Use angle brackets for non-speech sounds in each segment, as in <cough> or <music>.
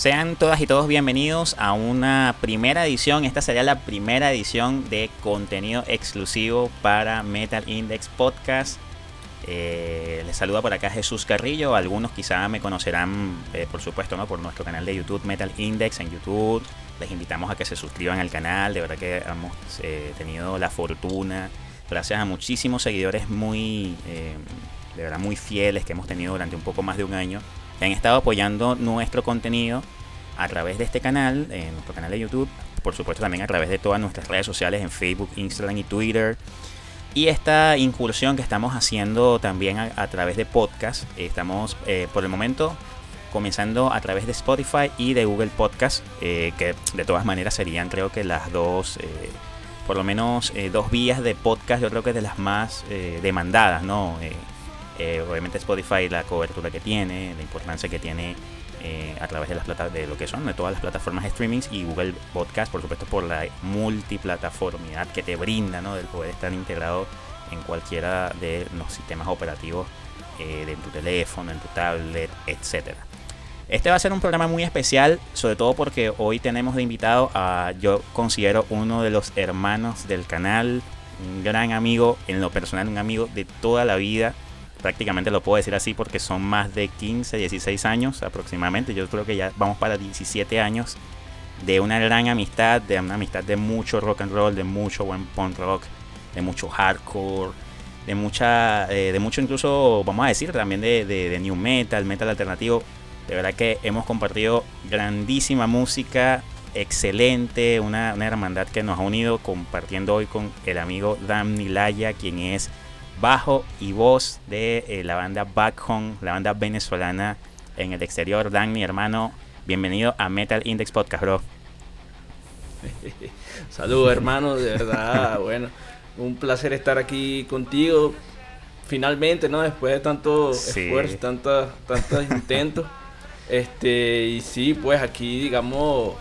Sean todas y todos bienvenidos a una primera edición. Esta sería la primera edición de contenido exclusivo para Metal Index Podcast. Eh, les saluda por acá Jesús Carrillo. Algunos quizá me conocerán, eh, por supuesto, ¿no? por nuestro canal de YouTube Metal Index en YouTube. Les invitamos a que se suscriban al canal. De verdad que hemos eh, tenido la fortuna, gracias a muchísimos seguidores muy, de verdad, muy fieles que hemos tenido durante un poco más de un año han estado apoyando nuestro contenido a través de este canal, en nuestro canal de YouTube, por supuesto también a través de todas nuestras redes sociales en Facebook, Instagram y Twitter. Y esta incursión que estamos haciendo también a, través de podcast, estamos eh, por el momento comenzando a través de Spotify y de Google Podcast, eh, que de todas maneras serían creo que las dos, eh, por lo menos dos vías de podcast, yo creo que de las más demandadas, ¿no? Eh, obviamente Spotify, la cobertura que tiene, la importancia que tiene eh, a través de las plata de lo que son de todas las plataformas de streaming y Google Podcast, por supuesto, por la multiplataformidad que te brinda, ¿no? Del poder estar integrado en cualquiera de los sistemas operativos eh, de tu teléfono, en tu tablet, etcétera. Este va a ser un programa muy especial, sobre todo porque hoy tenemos de invitado a, yo considero, uno de los hermanos del canal, un gran amigo, en lo personal, un amigo de toda la vida prácticamente lo puedo decir así porque son más de 15, 16 años aproximadamente. Yo creo que ya vamos para 17 años de una gran amistad, de una amistad de mucho rock and roll, de mucho buen punk rock, de mucho hardcore, de mucha, eh, de mucho incluso, vamos a decir, también de, de, new metal, metal alternativo. De verdad que hemos compartido grandísima música, excelente, una, una hermandad que nos ha unido compartiendo hoy con el amigo Dan Nilaya, quien es bajo y voz de eh, la banda Back Home, la banda venezolana en el exterior. Dan, mi hermano, bienvenido a Metal Index Podcast, bro. <laughs> Saludos, hermano, de verdad, <laughs> bueno, un placer estar aquí contigo. Finalmente, ¿no? Después de tanto esfuerzo, tantos intentos. <laughs> Este, y sí, pues aquí, digamos,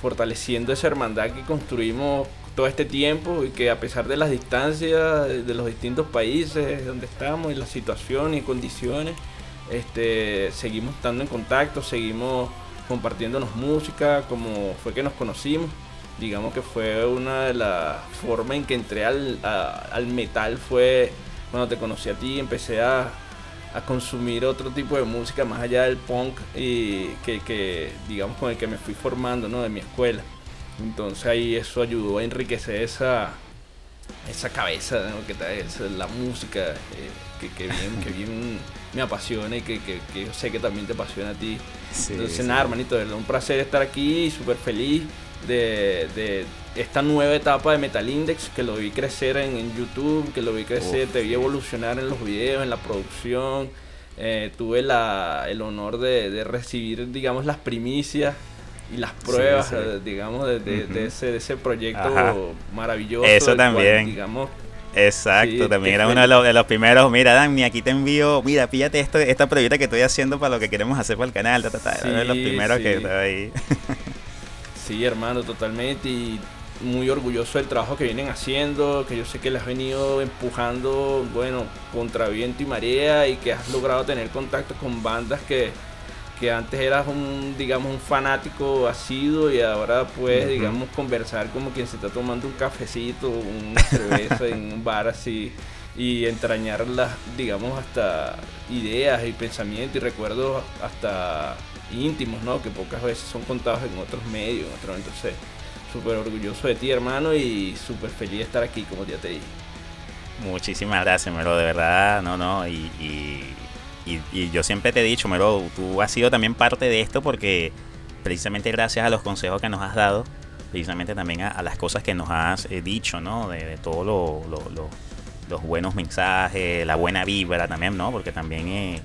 fortaleciendo esa hermandad que construimos todo este tiempo y que a pesar de las distancias de los distintos países donde estamos y las situaciones y condiciones, este, seguimos estando en contacto, seguimos compartiéndonos música, como fue que nos conocimos. Digamos que fue una de las formas en que entré al, al metal fue cuando te conocí a ti, empecé a, a consumir otro tipo de música más allá del punk y que, que digamos con el que me fui formando ¿no? de mi escuela. Entonces ahí eso ayudó a enriquecer esa, esa cabeza que es la música, eh, que, bien, que bien <laughs> me apasiona y que, yo sé que también te apasiona a ti. Entonces nada, hermanito, es un placer estar aquí, súper feliz de, esta nueva etapa de Metal Index, que lo vi crecer en, YouTube, que lo vi crecer, te vi evolucionar en los videos, en la producción. Eh, tuve la, el honor de, de recibir, digamos, las primicias y las pruebas, eh, digamos, de, ese, ese, proyecto maravilloso. Eso también. digamos, Exacto, también era uno de los, primeros. Mira, Dani, aquí te envío. Mira, píllate esto, esta proyecta que estoy haciendo para lo que queremos hacer para el canal. era uno de los primeros que estaba ahí. <laughs> sí, hermano, totalmente. Y muy orgulloso del trabajo que vienen haciendo, que yo sé que les has venido empujando, bueno, contra viento y marea y que has logrado tener contacto con bandas que que antes eras un, digamos, un fanático asiduo y ahora puedes, digamos, conversar como quien se está tomando un cafecito, una <laughs> cerveza en un bar así y entrañar las, digamos, hasta ideas y pensamientos y recuerdos hasta íntimos, ¿no? Que pocas veces son contados en otros medios, en otros, entonces súper orgulloso de ti, hermano, y súper feliz de estar aquí, como ya te dije. Muchísimas gracias, Melo, de verdad, no, no, y y, yo siempre te he dicho, Mero, tú has sido también parte de esto porque precisamente gracias a los consejos que nos has dado, precisamente también a, las cosas que nos has eh, dicho, ¿no? De, todos los buenos mensajes, la buena vibra también, ¿no? Porque también eh,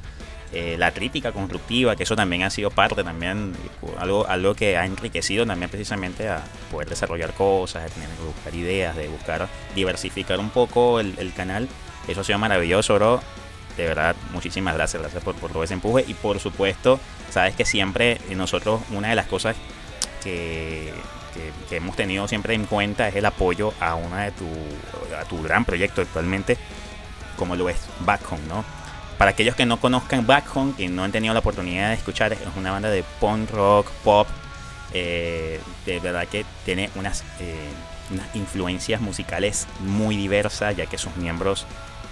eh, la crítica constructiva, que eso también ha sido parte también, algo, algo que ha enriquecido también precisamente a poder desarrollar cosas, de tener que buscar ideas, de buscar diversificar un poco el, el canal. Eso ha sido maravilloso, bro de verdad, muchísimas gracias, gracias por, todo ese empuje. Y por supuesto, sabes que siempre nosotros, una de las cosas que, hemos tenido siempre en cuenta es el apoyo a una de tu, a tu gran proyecto actualmente, como lo es Back Home, ¿no? para aquellos que no conozcan Back Home, que no han tenido la oportunidad de escuchar, es una banda de punk rock, pop, de verdad que tiene unas, unas influencias musicales muy diversas, ya que sus miembros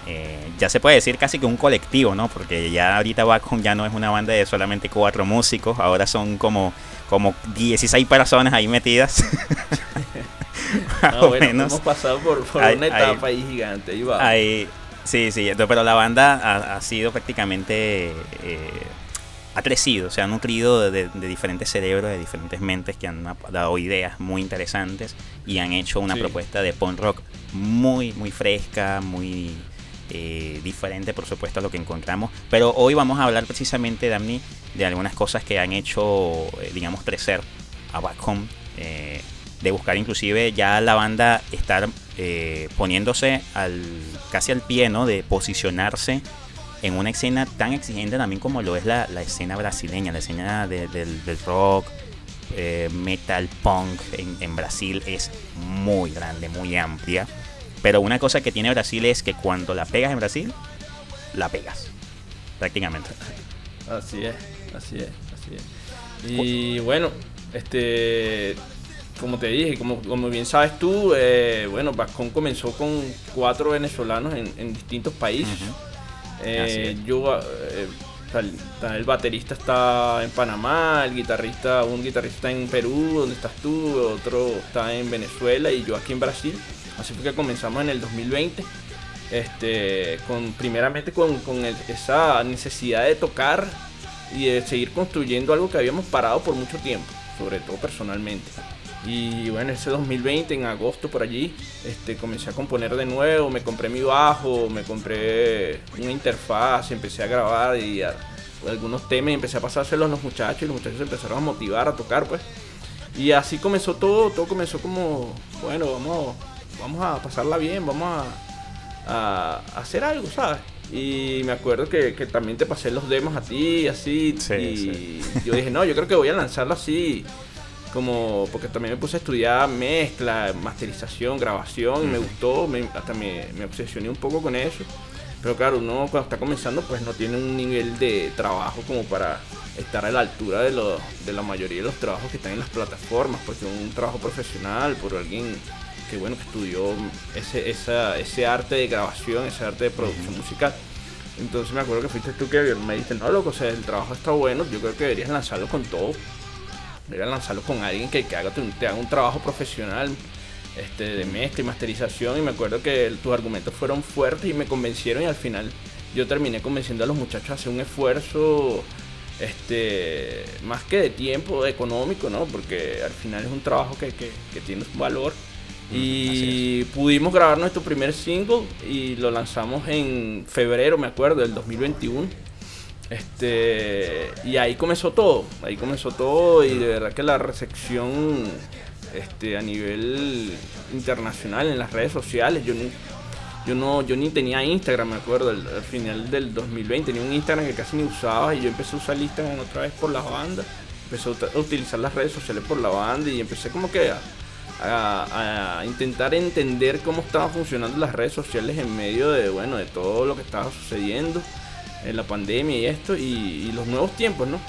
eh, ya se puede decir casi que un colectivo, ¿no? Porque ya ahorita Bacon ya no es una banda de solamente cuatro músicos, ahora son como, como 16 personas ahí metidas. <laughs> <laughs> no, bueno, hemos pasado por, una etapa ahí gigante, ahí va. sí, sí, pero la banda ha, sido prácticamente... Eh, ha crecido, se ha nutrido de, diferentes cerebros, de diferentes mentes que han dado ideas muy interesantes y han hecho una propuesta de punk rock muy, muy fresca, muy eh, diferente, por supuesto, a lo que encontramos. Pero hoy vamos a hablar precisamente, Damni, de algunas cosas que han hecho, eh, digamos, crecer a Back Home. Eh, de buscar inclusive ya la banda estar poniéndose al, casi al pie, ¿no? De posicionarse en una escena tan exigente también como lo es la, escena brasileña, la escena del, rock, metal, punk en, en Brasil es muy grande, muy amplia. Pero una cosa que tiene Brasil es que cuando la pegas en Brasil, la pegas. Prácticamente. Así es, así es, así es. Y bueno, este como te dije, como, como bien sabes tú, eh, bueno, Vascón comenzó con cuatro venezolanos en, distintos países. Eh, yo, eh, el baterista está en Panamá, el guitarrista, un guitarrista está en Perú, donde estás tú, otro está en Venezuela y yo aquí en Brasil. Así fue que comenzamos en el 2020. Este, con, primeramente con, esa necesidad de tocar y de seguir construyendo algo que habíamos parado por mucho tiempo, sobre todo personalmente. Y bueno, ese 2020, en agosto por allí, este, comencé a componer de nuevo, me compré mi bajo, me compré una interfaz, empecé a grabar y algunos temas y empecé a pasárselos a los muchachos y los muchachos empezaron a motivar a tocar pues. Y así comenzó todo, todo comenzó como, bueno, vamos, vamos a pasarla bien, vamos a, hacer algo, ¿sabes? Y me acuerdo que, también te pasé los demos a ti, así. y yo dije, no, yo creo que voy a lanzarlo así. Como, porque también me puse a estudiar mezcla, masterización, grabación, y me gustó, hasta me, me, obsesioné un poco con eso. Pero claro, uno cuando está comenzando, pues no tiene un nivel de trabajo como para estar a la altura de, lo, de la mayoría de los trabajos que están en las plataformas, porque un trabajo profesional por alguien que bueno, que estudió ese, ese arte de grabación, ese arte de producción musical. Entonces me acuerdo que fuiste tú que me dijiste, no, loco, o sea, el trabajo está bueno, yo creo que deberías lanzarlo con todo. Deberías lanzarlo con alguien que, que haga, te haga un trabajo profesional este, de mezcla y masterización. Y me acuerdo que tus argumentos fueron fuertes y me convencieron y al final yo terminé convenciendo a los muchachos a hacer un esfuerzo este más que de tiempo económico, ¿no? Porque al final es un trabajo que, que, que tiene un valor y pudimos grabar nuestro primer single y lo lanzamos en febrero, me acuerdo, del 2021. Este, y ahí comenzó todo, ahí comenzó todo y de verdad que la recepción este, a nivel internacional en las redes sociales, yo, yo, no, yo ni tenía Instagram, me acuerdo, al, final del 2020, tenía un Instagram que casi ni usaba y yo empecé a usar Instagram otra vez por la banda, empecé a utilizar las redes sociales por la banda y empecé como que a, a, intentar entender cómo estaban funcionando las redes sociales en medio de, bueno, de todo lo que estaba sucediendo en la pandemia y esto y, los nuevos tiempos, ¿no?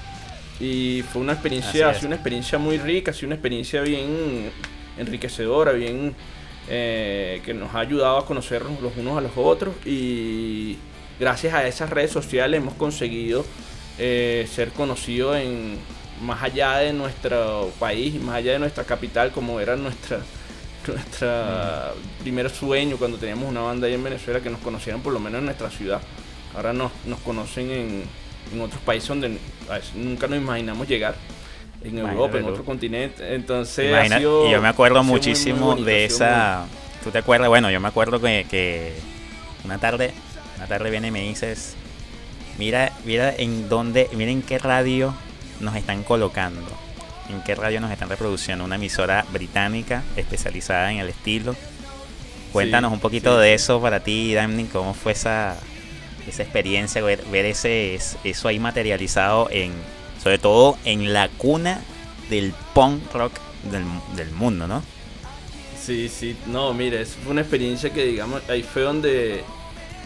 Y fue una experiencia, así una experiencia muy rica, así una experiencia bien enriquecedora, bien eh, que nos ha ayudado a conocernos los unos a los otros y gracias a esas redes sociales hemos conseguido eh, ser conocidos en más allá de nuestro país, más allá de nuestra capital, como era nuestra <laughs> nuestra primer sueño cuando teníamos una banda ahí en Venezuela que nos conocieran por lo menos en nuestra ciudad. Ahora nos, nos conocen en, en otros países donde nunca nos imaginamos llegar. En Europa, en otro continente. Entonces, yo me acuerdo muchísimo de esa. ¿Tú te acuerdas? Bueno, yo me acuerdo que, que una tarde, una tarde viene y me dices, mira, mira en dónde, mira en qué radio nos están colocando? ¿En qué radio nos están reproduciendo? Una emisora británica especializada en el estilo. Cuéntanos un poquito de eso para ti, Damni, cómo fue esa, esa experiencia, ver, ese, eso ahí materializado en, sobre todo en la cuna del punk rock del, del mundo, ¿no? Sí, sí, no, mire, fue una experiencia que digamos, ahí fue donde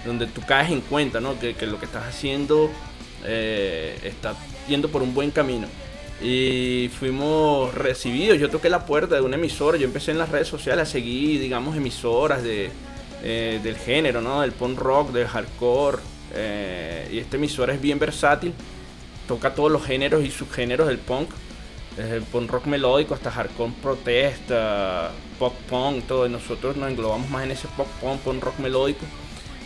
donde tú caes en cuenta, ¿no? Que, lo que estás haciendo eh, está yendo por un buen camino. Y fuimos recibidos, yo toqué la puerta de una emisora, yo empecé en las redes sociales a seguir, digamos, emisoras de, eh, del género, ¿no? Del punk rock, del hardcore. Eh, y esta emisora es bien versátil, toca todos los géneros y subgéneros del punk desde el punk rock melódico hasta hardcore protesta, pop punk, todo. Nosotros nos englobamos más en ese pop punk, punk rock melódico.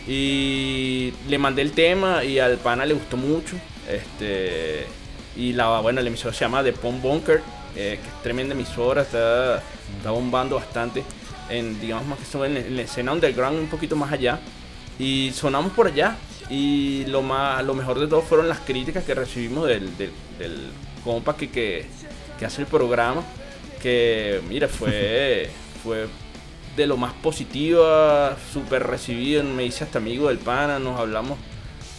Y le mandé el tema y al pana le gustó mucho. Este, y la, bueno, la emisora se llama The Punk Bunker, eh, que es tremenda emisora, está, está bombando bastante. En, digamos más que son en, la escena underground un poquito más allá. Y sonamos por allá. Y lo, más, lo mejor de todo fueron las críticas que recibimos del, del, del compa que, que, que hace el programa, que mira, fue, <laughs> fue de lo más positivo, súper recibido, me hice hasta amigo del pana, nos hablamos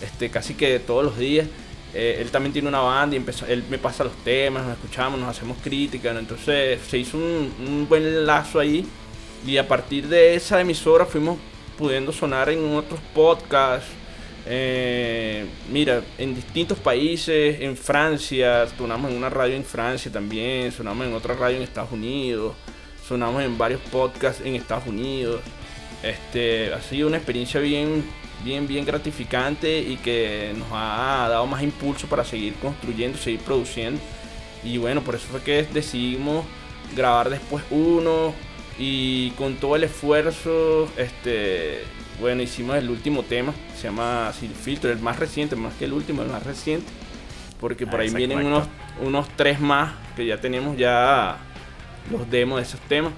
este, casi que todos los días. Eh, él también tiene una banda y empezó, él me pasa los temas, nos escuchamos, nos hacemos críticas, entonces se hizo un, buen lazo ahí y a partir de esa emisora fuimos pudiendo sonar en otros podcasts, eh, mira, en distintos países, en Francia, sonamos en una radio en Francia también, sonamos en otra radio en Estados Unidos, sonamos en varios podcasts en Estados Unidos. Este, ha sido una experiencia bien, bien, bien gratificante y que nos ha dado más impulso para seguir construyendo, seguir produciendo. Y bueno, por eso fue que decidimos grabar después uno y con todo el esfuerzo, este, bueno, hicimos el último tema, se llama Sin Filtro, el más reciente, más que el último, el más reciente. Porque por ah, ahí vienen unos, unos tres más que ya tenemos ya los demos de esos temas.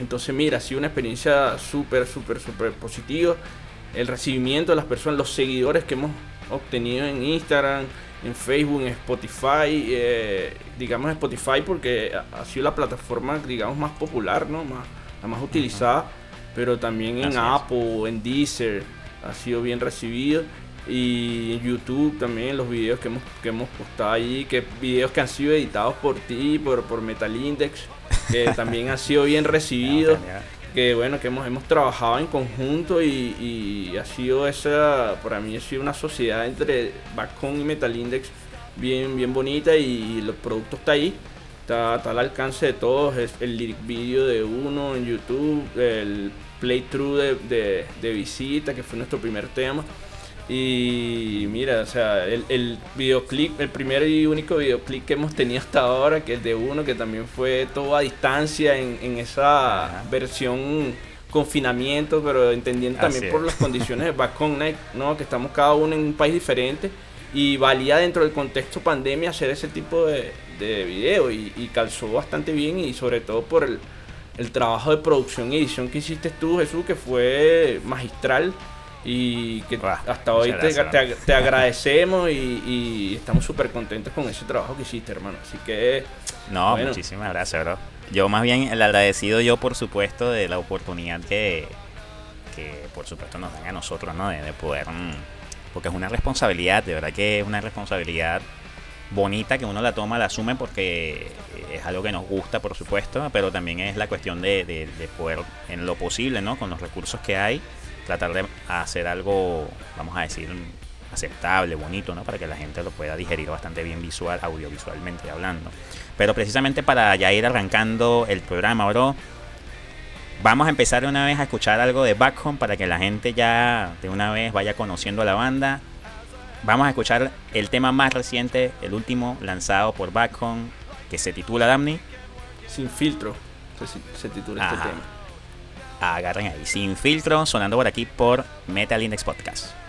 Entonces, mira, ha sido una experiencia súper, súper, súper positiva. El recibimiento de las personas, los seguidores que hemos obtenido en Instagram, en Facebook, en Spotify, eh, digamos Spotify porque ha sido la plataforma, digamos, más popular, ¿no? Más, la más utilizada pero también en Apple, en Deezer, ha sido bien recibido. Y en YouTube también los videos que hemos, que hemos postado allí, que videos que han sido editados por ti, por, por Metal Index, que también han sido bien recibidos. que bueno, que hemos, hemos trabajado en conjunto y, ha sido esa, para mí ha sido una sociedad entre Backcon y Metal Index bien, bien bonita y, los productos está ahí. Está, está, al alcance de todos, es el lyric video de uno en YouTube, el playthrough de, de, visita, que fue nuestro primer tema. Y mira, o sea, el, el, videoclip, el primer y único videoclip que hemos tenido hasta ahora, que es de uno, que también fue todo a distancia en, en esa versión confinamiento, pero entendiendo también por las condiciones de Back Connect, ¿no? Que estamos cada uno en un país diferente y valía dentro del contexto pandemia hacer ese tipo de, de video y, y calzó bastante bien y sobre todo por el, el trabajo de producción y edición que hiciste tú, Jesús, que fue magistral y que hasta hoy te, agradecemos y, estamos súper contentos con ese trabajo que hiciste, hermano. Así que... No, muchísimas gracias, bro. Yo más bien el agradecido yo, por supuesto, de la oportunidad que, que por supuesto nos dan a nosotros, ¿no? De, de poder... Mm, porque es una responsabilidad, de verdad que es una responsabilidad bonita que uno la toma, la asume porque es algo que nos gusta, por supuesto, pero también es la cuestión de, de, poder, en lo posible, ¿no? Con los recursos que hay, tratar de hacer algo, vamos a decir, aceptable, bonito, ¿no? Para que la gente lo pueda digerir bastante bien visual, audiovisualmente hablando. Pero precisamente para ya ir arrancando el programa, bro, vamos a empezar de una vez a escuchar algo de Back Home para que la gente ya de una vez vaya conociendo a la banda Vamos a escuchar el tema más reciente, el último lanzado por Backhorn, que se titula Damni. Sin filtro, se, titula este tema. Agarren ahí, sin filtro, sonando por aquí por Metal Index Podcast.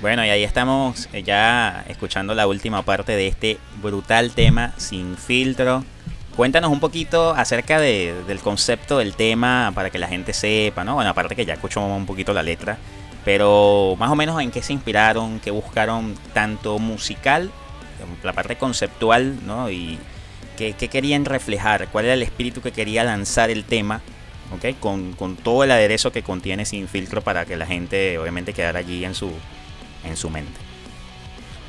Bueno, y ahí estamos eh, ya escuchando la última parte de este brutal tema sin filtro. Cuéntanos un poquito acerca de, del concepto del tema para que la gente sepa, ¿no? Bueno, aparte que ya escuchó un poquito la letra, pero más o menos en qué se inspiraron, qué buscaron tanto musical, la parte conceptual, ¿no? Y qué, querían reflejar, cuál era el espíritu que quería lanzar el tema, ¿ok? Con, con todo el aderezo que contiene sin filtro para que la gente obviamente quedara allí en su, en su mente.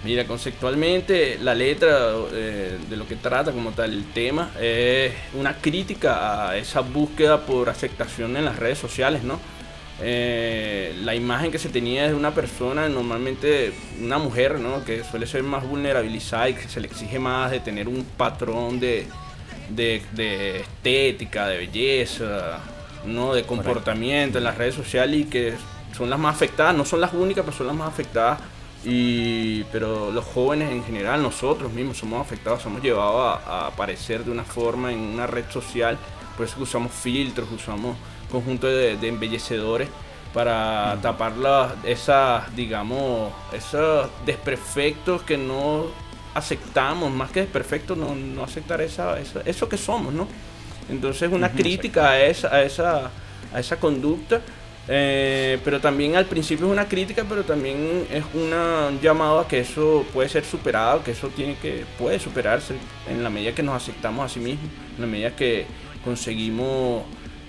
Mira, conceptualmente la letra eh, de lo que trata como tal el tema es una crítica a esa búsqueda por aceptación en las redes sociales, ¿no? Eh, la imagen que se tenía de una persona, normalmente una mujer, ¿no? Que suele ser más vulnerabilizada y que se le exige más de tener un patrón de, de, estética, de belleza, ¿no? De comportamiento en las redes sociales y que son las más afectadas, no son las únicas, pero son las más afectadas. Y, pero los jóvenes en general, nosotros mismos somos afectados, somos llevados a, aparecer de una forma en una red social, por eso usamos filtros, usamos conjuntos de, embellecedores para tapar esas, digamos, esos desperfectos que no aceptamos, más que desperfectos, no, no aceptar esa, eso que somos, ¿no? Entonces una crítica a esa, a esa, a esa conducta eh, pero también al principio es una crítica, pero también es una, un llamado a que eso puede ser superado, que eso tiene que, puede superarse en la medida que nos aceptamos a sí mismos, en la medida que conseguimos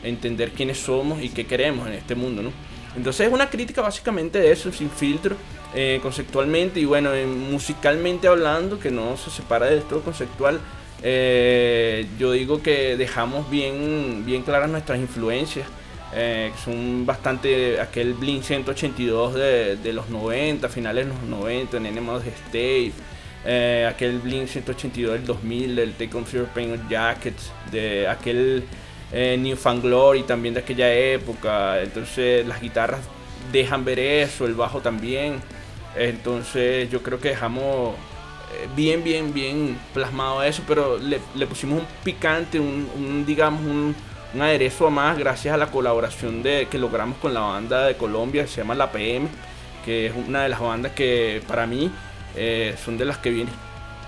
entender quiénes somos y qué queremos en este mundo, ¿no? Entonces es una crítica básicamente de eso, sin filtro, eh, conceptualmente y bueno, musicalmente hablando, que no se separa de esto conceptual, eh, yo digo que dejamos bien, bien claras nuestras influencias eh, son bastante aquel Blink 182 de, de, los 90, finales de los 90, en Enemies State, eh, aquel Blink 182 del 2000, del Take On Fear Paint Jackets, de aquel eh, New Glory también de aquella época, entonces las guitarras dejan ver eso, el bajo también, entonces yo creo que dejamos eh, bien, bien, bien plasmado eso, pero le, le pusimos un picante, un digamos, un un aderezo más gracias a la colaboración que logramos con la banda de Colombia que se llama La PM, que es una de las bandas que para mí eh, son de las que vienen,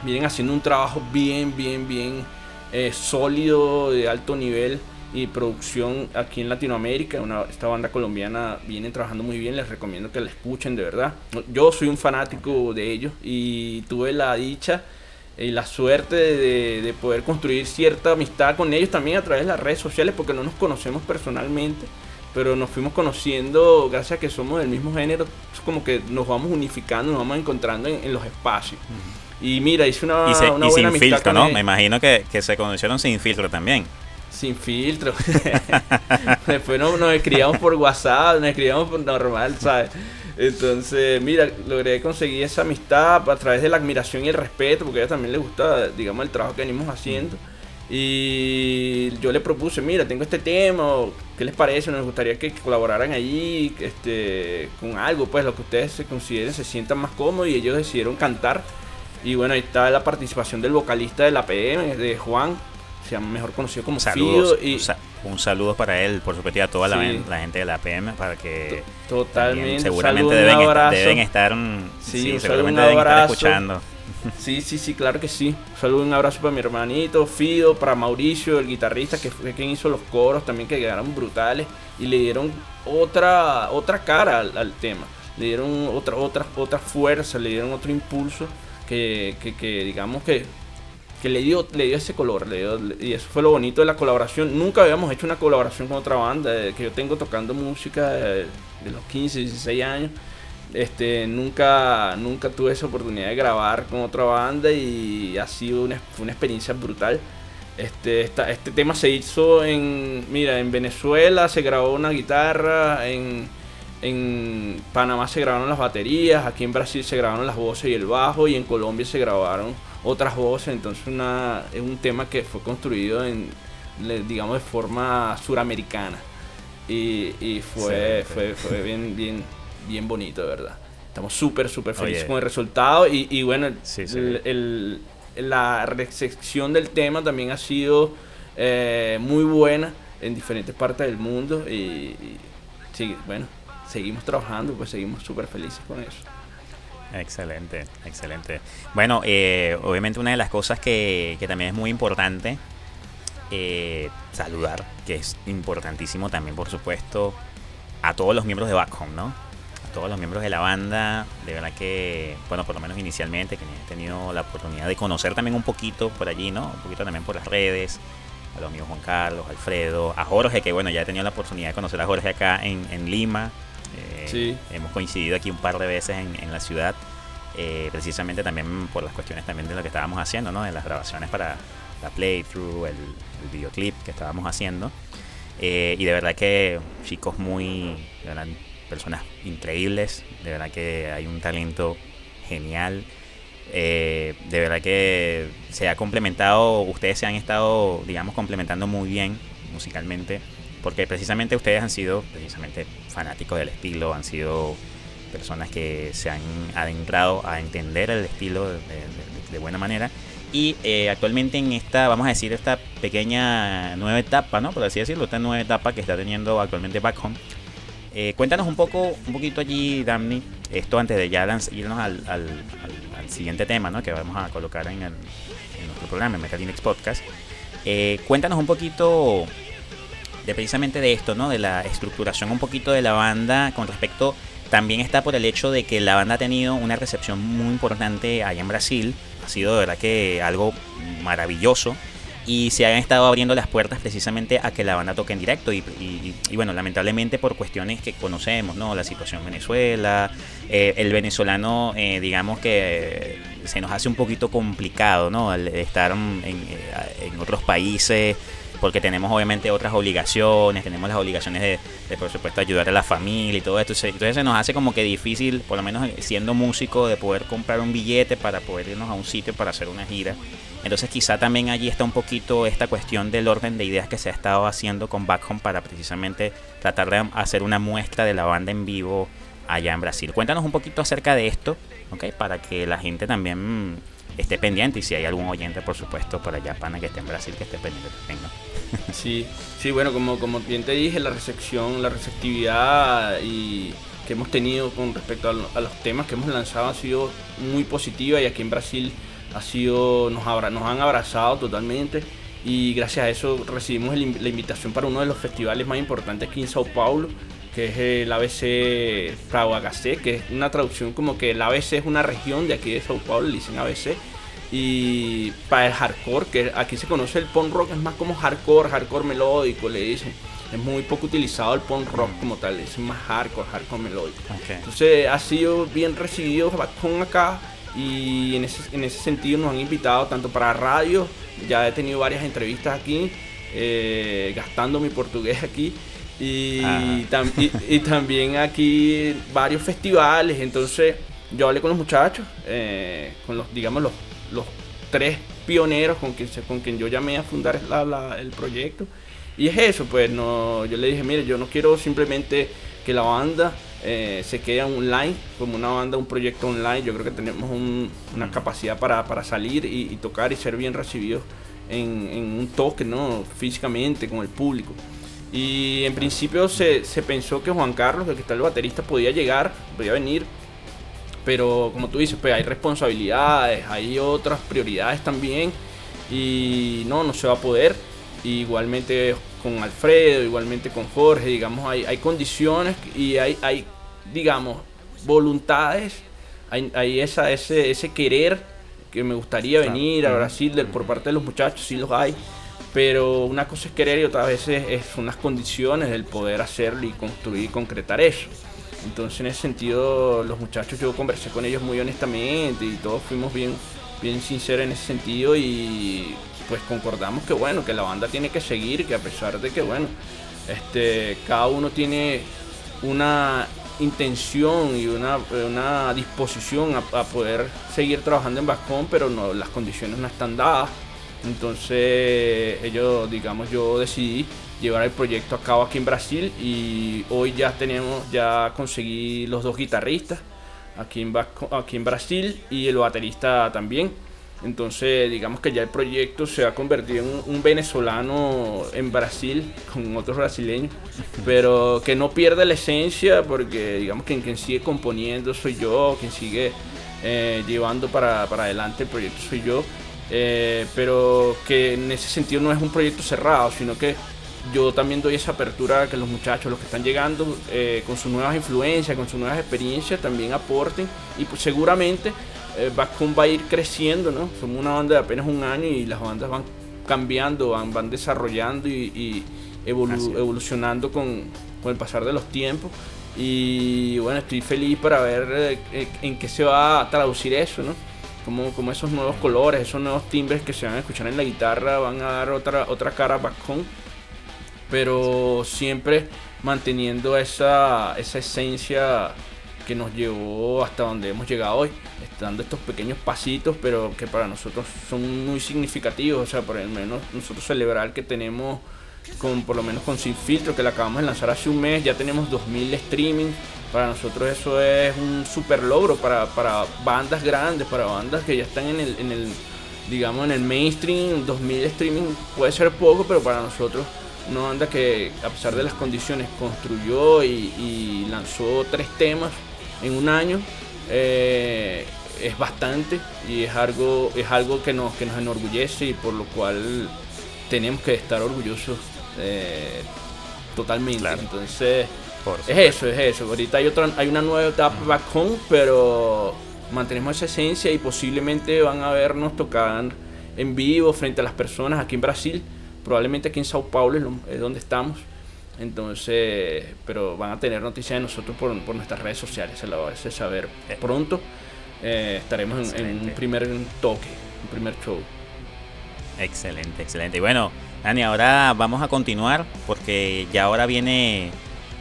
vienen haciendo un trabajo bien, bien, bien eh, sólido, de alto nivel y producción aquí en Latinoamérica. Esta banda colombiana viene trabajando muy bien, les recomiendo que la escuchen de verdad. Yo soy un fanático de ellos y tuve la dicha y la suerte de, poder construir cierta amistad con ellos también a través de las redes sociales porque no nos conocemos personalmente pero nos fuimos conociendo gracias a que somos del mismo género. Es como que nos vamos unificando nos vamos encontrando en, los espacios. Y mira hice una, y, una buena sin filtro no me imagino que, se conocieron sin filtro también. Sin filtro. <laughs> Después nos, nos escribíamos por whatsapp nos escribíamos por normal sabes entonces, mira, logré conseguir esa amistad a través de la admiración y el respeto, porque a ella también le gusta, digamos, el trabajo que venimos haciendo. Y yo le propuse, mira, tengo este tema, ¿qué les parece? Nos gustaría que colaboraran allí este, con algo, pues lo que ustedes se consideren, se sientan más cómodos y ellos decidieron cantar. Y bueno, ahí está la participación del vocalista de la PM, de Juan, se llama mejor conocido como Saludos. Y, un saludo para él, por supuesto, y a toda la, gente de la PM, para que totalmente seguramente deben, deben, estar, sí, seguramente deben estar escuchando. <laughs> Sí, sí, sí, claro que sí. Un saludo, un abrazo para mi hermanito Fido, para Mauricio, el guitarrista que fue quien hizo los coros también que quedaron brutales y le dieron otra otra cara al, tema. Le dieron otra otra otra fuerza, le dieron otro impulso que, que, que digamos que que le dio, le dio ese color, le dio, y eso fue lo bonito de la colaboración. Nunca habíamos hecho una colaboración con otra banda, que yo tengo tocando música de, los 15, 16 años. Este, nunca, nunca tuve esa oportunidad de grabar con otra banda y ha sido una, una experiencia brutal. Este, esta, este tema se hizo en, mira, en Venezuela se grabó una guitarra, en, en Panamá se grabaron las baterías, aquí en Brasil se grabaron las voces y el bajo y en Colombia se grabaron otras voces, entonces una, es un tema que fue construido en, digamos, de forma suramericana. Y, fue, fue, bien, bien, bien bonito, de verdad. Estamos súper, súper felices con el resultado. Y, bueno, la recepción del tema también ha sido eh, muy buena en diferentes partes del mundo. Y, sí, bueno, seguimos trabajando, pues seguimos súper felices con eso. Excelente, excelente. Bueno, eh, obviamente una de las cosas que, que también es muy importante eh, saludar, que es importantísimo también, por supuesto, a todos los miembros de Back Home, ¿no? A todos los miembros de la banda, de verdad que, bueno, por lo menos inicialmente, que he tenido la oportunidad de conocer también un poquito por allí, ¿no? Un poquito también por las redes, a los amigos Juan Carlos, Alfredo, a Jorge, que bueno, ya he tenido la oportunidad de conocer a Jorge acá en, en Lima. Eh, sí. Hemos coincidido aquí un par de veces en, en la ciudad. Eh, precisamente también por las cuestiones también de lo que estábamos haciendo, ¿no? De las grabaciones para la playthrough, el, videoclip que estábamos haciendo. Eh, y de verdad que chicos muy, personas increíbles, de verdad que hay un talento genial. Eh, de verdad que se ha complementado, ustedes se han estado, digamos, complementando muy bien musicalmente, porque precisamente ustedes han sido precisamente fanáticos del estilo, han sido personas que se han adentrado a entender el estilo de buena manera y eh, actualmente en esta, vamos a decir, esta pequeña nueva etapa, ¿no? Por así decirlo, esta nueva etapa que está teniendo actualmente Back Home. Eh, cuéntanos un poco, un poquito allí, Damni, esto antes de ya irnos al, al, siguiente tema, ¿no? Que vamos a colocar en, el, en nuestro programa, en Metalinux Podcast. Eh, cuéntanos un poquito de precisamente de esto, ¿no? De la estructuración un poquito de la banda con respecto también está por el hecho de que la banda ha tenido una recepción muy importante allá en Brasil ha sido de verdad que algo maravilloso y se han estado abriendo las puertas precisamente a que la banda toque en directo y, bueno, lamentablemente por cuestiones que conocemos, ¿no? La situación en Venezuela, eh, el venezolano, eh, digamos que se nos hace un poquito complicado, ¿no? El estar en otros países porque tenemos obviamente otras obligaciones, tenemos las obligaciones de, por supuesto ayudar a la familia y todo esto. Entonces se nos hace como que difícil, por lo menos siendo músico, de poder comprar un billete para poder irnos a un sitio para hacer una gira. Entonces quizá también allí está un poquito esta cuestión del orden de ideas que se ha estado haciendo con Back Home para precisamente tratar de hacer una muestra de la banda en vivo allá en Brasil. Cuéntanos un poquito acerca de esto, ¿ok? Para que la gente también esté pendiente y si hay algún oyente, por supuesto, por allá, pana, que esté en Brasil, que esté pendiente también, <laughs> Sí, sí, bueno, como, como bien te dije, la recepción, la receptividad y que hemos tenido con respecto a, los temas que hemos lanzado ha sido muy positiva y aquí en Brasil ha sido, nos, nos han abrazado totalmente y gracias a eso recibimos la invitación para uno de los festivales más importantes aquí en Sao Paulo, que es el ABC Prado que es una traducción como que el ABC es una región de aquí de Sao Paulo, le dicen ABC y para el hardcore, que aquí se conoce el punk rock, es más como hardcore, hardcore melódico, le dicen. Es muy poco utilizado el punk rock como tal, es más hardcore, hardcore melódico. Entonces ha sido bien recibido con acá y en ese, en ese sentido nos han invitado tanto para radio, ya he tenido varias entrevistas aquí, eh, gastando mi portugués aquí. Y, y, también aquí varios festivales. Entonces, yo hablé con los muchachos, eh, con los, digamos, los los tres pioneros con quien, con quien yo llamé a fundar el proyecto. Y es eso, pues no, yo le dije, mire, yo no quiero simplemente que la banda eh, se quede online, como una banda, un proyecto online. Yo creo que tenemos una capacidad para, salir y, tocar y ser bien recibidos en, un toque, ¿no? Físicamente, con el público. Y en principio se, se pensó que Juan Carlos, el que está el baterista, podía llegar, podía venir. Pero como tú dices, pues hay responsabilidades, hay otras prioridades también. Y no, no se va a poder. igualmente con Alfredo, igualmente con Jorge, digamos, hay, hay condiciones y hay, hay, digamos, voluntades, hay, hay esa, ese, ese querer que me gustaría venir a Brasil por parte de los muchachos, sí los hay, pero una cosa es querer y otra vez es, son las condiciones del poder hacerlo y construir y concretar eso. Entonces en ese sentido los muchachos yo conversé con ellos muy honestamente y todos fuimos bien, bien sinceros en ese sentido y pues concordamos que bueno, que la banda tiene que seguir, que a pesar de que bueno, este, cada uno tiene una intención y una, disposición a, poder seguir trabajando en Bascón, pero no, las condiciones no están dadas. Entonces ellos, digamos, yo decidí llevar el proyecto a cabo aquí en Brasil y hoy ya tenemos, ya conseguí los dos guitarristas aquí en, aquí en Brasil y el baterista también. Entonces, digamos que ya el proyecto se ha convertido en un venezolano en Brasil con otros brasileños, <laughs> pero que no pierde la esencia porque digamos que quien sigue componiendo soy yo, quien sigue eh, llevando para, para, adelante el proyecto soy yo. Eh, pero que en ese sentido no es un proyecto cerrado, sino que yo también doy esa apertura a que los muchachos, los que están llegando eh, con sus nuevas influencias, con sus nuevas experiencias, también aporten y pues seguramente eh, va a ir creciendo, ¿no? Somos una banda de apenas un año y las bandas van cambiando, van, van desarrollando y, evolucionando con, el pasar de los tiempos. Y bueno, estoy feliz para ver eh, en qué se va a traducir eso, ¿no? Como, como esos nuevos colores, esos nuevos timbres que se van a escuchar en la guitarra van a dar otra, otra cara back home pero siempre manteniendo esa, esa esencia que nos llevó hasta donde hemos llegado hoy, dando estos pequeños pasitos, pero que para nosotros son muy significativos, o sea, por lo menos nosotros celebrar que tenemos con por lo menos con Sin Filtro, que la acabamos de lanzar hace un mes, ya tenemos 2000 streaming, para nosotros eso es un super logro para, para bandas grandes, para bandas que ya están en el, en el digamos en el mainstream, 2000 streaming puede ser poco, pero para nosotros una banda que a pesar de las condiciones construyó y, lanzó tres temas en un año. Eh, es bastante y es algo, es algo que, nos, que nos enorgullece y por lo cual tenemos que estar orgullosos eh, totalmente. Entonces, es eso, es eso. Ahorita hay, otra, hay una nueva etapa back home, pero mantenemos esa esencia y posiblemente van a vernos tocar en vivo frente a las personas aquí en Brasil probablemente aquí en Sao Paulo es donde estamos. Entonces, pero van a tener noticias de nosotros por, nuestras redes sociales, se la va a saber eh. pronto. Eh, estaremos en, un primer toque, un primer show. Excelente, excelente. Y bueno, Dani, ahora vamos a continuar porque ya ahora viene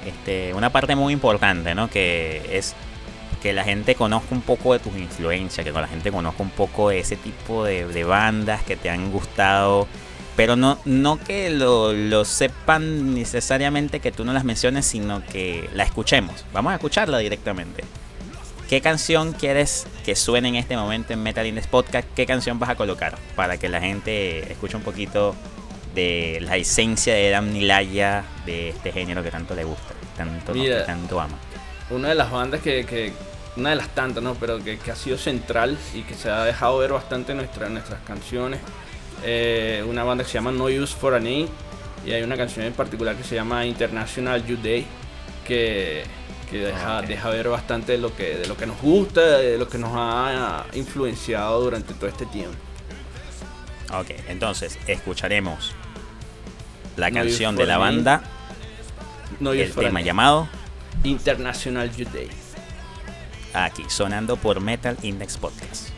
este, una parte muy importante, ¿no? Que es que la gente conozca un poco de tus influencias, que la gente conozca un poco de ese tipo de, bandas que te han gustado pero no, no que lo, sepan necesariamente que tú no las menciones, sino que la escuchemos. Vamos a escucharla directamente. ¿Qué canción quieres que suene en este momento en Metal Index Podcast? ¿Qué canción vas a colocar para que la gente escuche un poquito de la esencia de Dan Nilaya, de este género que tanto le gusta, tanto, que tanto ama? Una de las bandas que, una de las tantas, ¿no? Pero que, ha sido central y que se ha dejado ver bastante en nuestras canciones eh, una banda que se llama No Use for a Name y hay una canción en particular que se llama International Youth Day que, deja, deja, ver bastante de lo, que, de lo que nos gusta, de lo que nos ha influenciado durante todo este tiempo. Ok, entonces escucharemos la canción de la banda, el tema llamado International Youth Day. Aquí, sonando por Metal Index Podcast.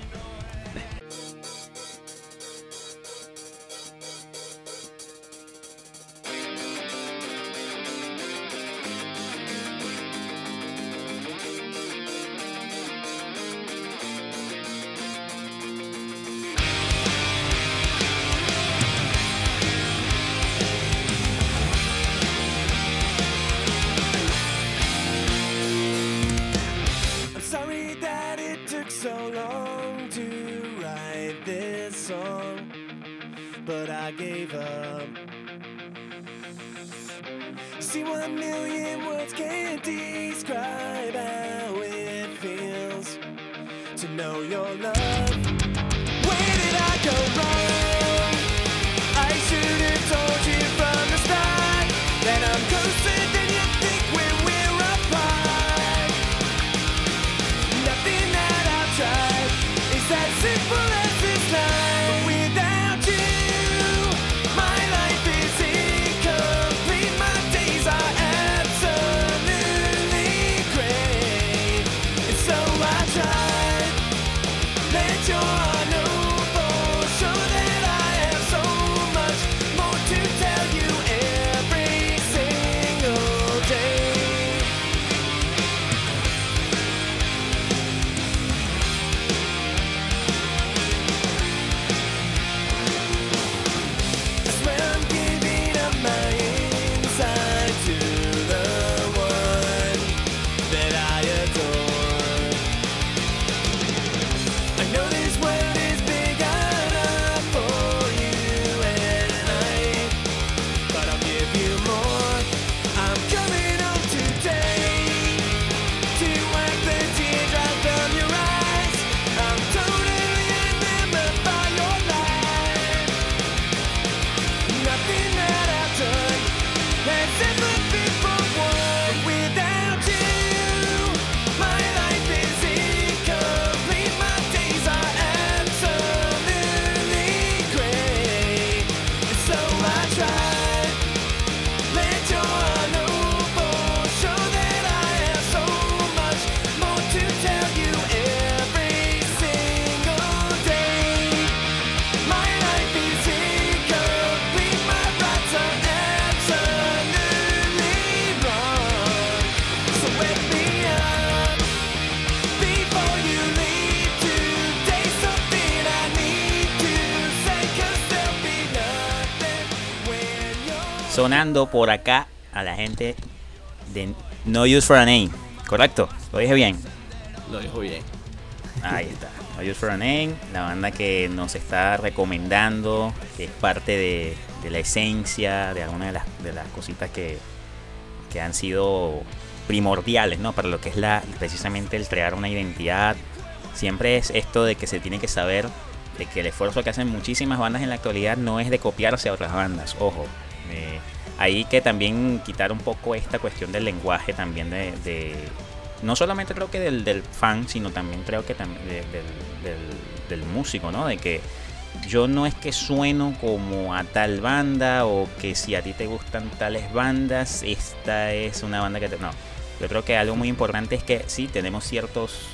Sonando por acá a la gente de No Use for a Name. ¿Correcto? ¿Lo dije bien? Lo dijo bien. Ahí está. No Use for a Name, la banda que nos está recomendando, que es parte de, la esencia, de algunas de las, de las cositas que, que han sido primordiales, ¿no? Para lo que es la precisamente el crear una identidad. Siempre es esto de que se tiene que saber de que el esfuerzo que hacen muchísimas bandas en la actualidad no es de copiarse a otras bandas, ojo. Hay que también quitar un poco esta cuestión del lenguaje también de, no solamente creo que del, del, fan, sino también creo que también del, del, músico, ¿no? De que yo no es que sueno como a tal banda o que si a ti te gustan tales bandas, esta es una banda que te... No, yo creo que algo muy importante es que sí, tenemos ciertos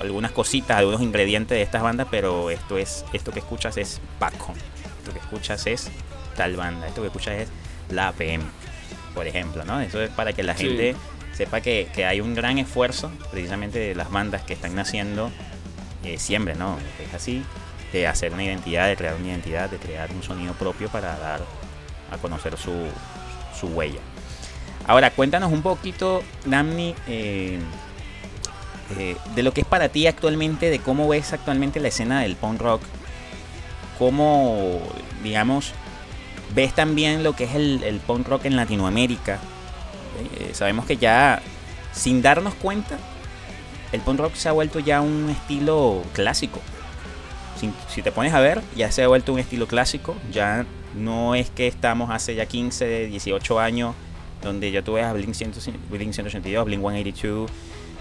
algunas cositas, algunos ingredientes de estas bandas, pero esto es esto que escuchas es background. Esto que escuchas es tal banda, esto que escuchas es la APM, por ejemplo, ¿no? Eso es para que la gente sepa que, hay un gran esfuerzo precisamente de las bandas que están naciendo eh, siempre, ¿no? Es así, de hacer una identidad, de crear una identidad, de crear un sonido propio para dar a conocer su, su huella. Ahora, cuéntanos un poquito, Damni, eh, eh, de lo que es para ti actualmente, de cómo ves actualmente la escena del punk rock, cómo, digamos, ves también lo que es el, punk rock en Latinoamérica. Eh, sabemos que ya, sin darnos cuenta, el punk rock se ha vuelto ya un estilo clásico. Si, si, te pones a ver, ya se ha vuelto un estilo clásico. Ya no es que estamos hace ya 15, 18 años, donde ya tú ves a Blink, 182, Blink 182,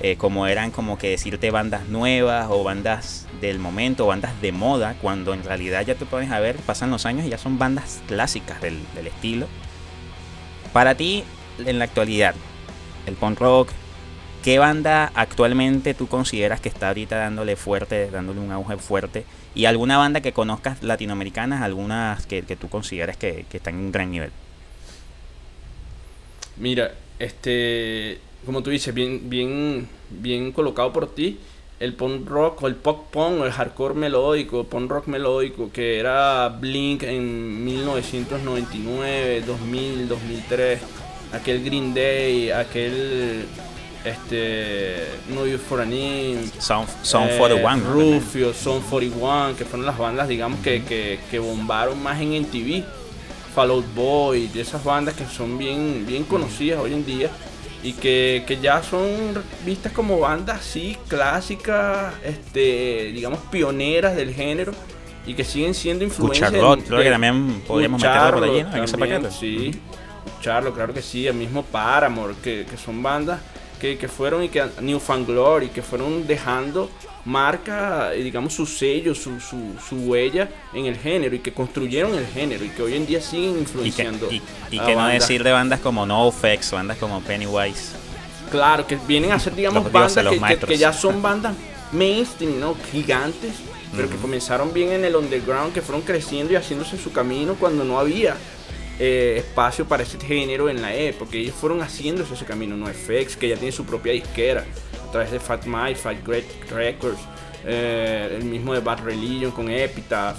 eh, como eran como que decirte bandas nuevas o bandas del momento, bandas de moda, cuando en realidad ya te pones a ver, pasan los años y ya son bandas clásicas del, estilo. Para ti, en la actualidad, el punk rock, ¿qué banda actualmente tú consideras que está ahorita dándole fuerte, dándole un auge fuerte? Y alguna banda que conozcas latinoamericanas, algunas que, tú consideras que, que están en un gran nivel. Mira, este como tú dices, bien, bien, bien colocado por ti, el punk rock o el pop punk o el hardcore melódico, punk rock melódico, que era Blink en 1999, 2000, 2003, aquel Green Day, aquel este No Use for a Name, Sound, 41, eh, Rufio, Sound 41, que fueron las bandas, digamos, que, que, que bombaron más en MTV. Fall Out Boy, de esas bandas que son bien, bien conocidas hoy en día y que, ya son vistas como bandas así clásicas, este, digamos pioneras del género y que siguen siendo influencias. creo que también podríamos meterlo por allí, en ese paquete. Sí, Charlo, claro que sí, el mismo Paramore, que, que son bandas que, que, fueron y que New Fan Glory, que fueron dejando marca, eh, digamos, su sello, su, su, huella en el género y que construyeron el género y que hoy en día siguen influenciando. Y que, no decir de bandas como NoFX, bandas como Pennywise. Claro, que vienen a ser, digamos, bandas que, ya son bandas mainstream, ¿no? Gigantes, pero que comenzaron bien en el underground, que fueron creciendo y haciéndose su camino cuando no había eh, espacio para ese género en la época. Ellos fueron haciéndose ese camino, no FX, que ya tiene su propia disquera través de Fat Mike, Fat Great Records, eh, el mismo de Bad Religion con Epitaph.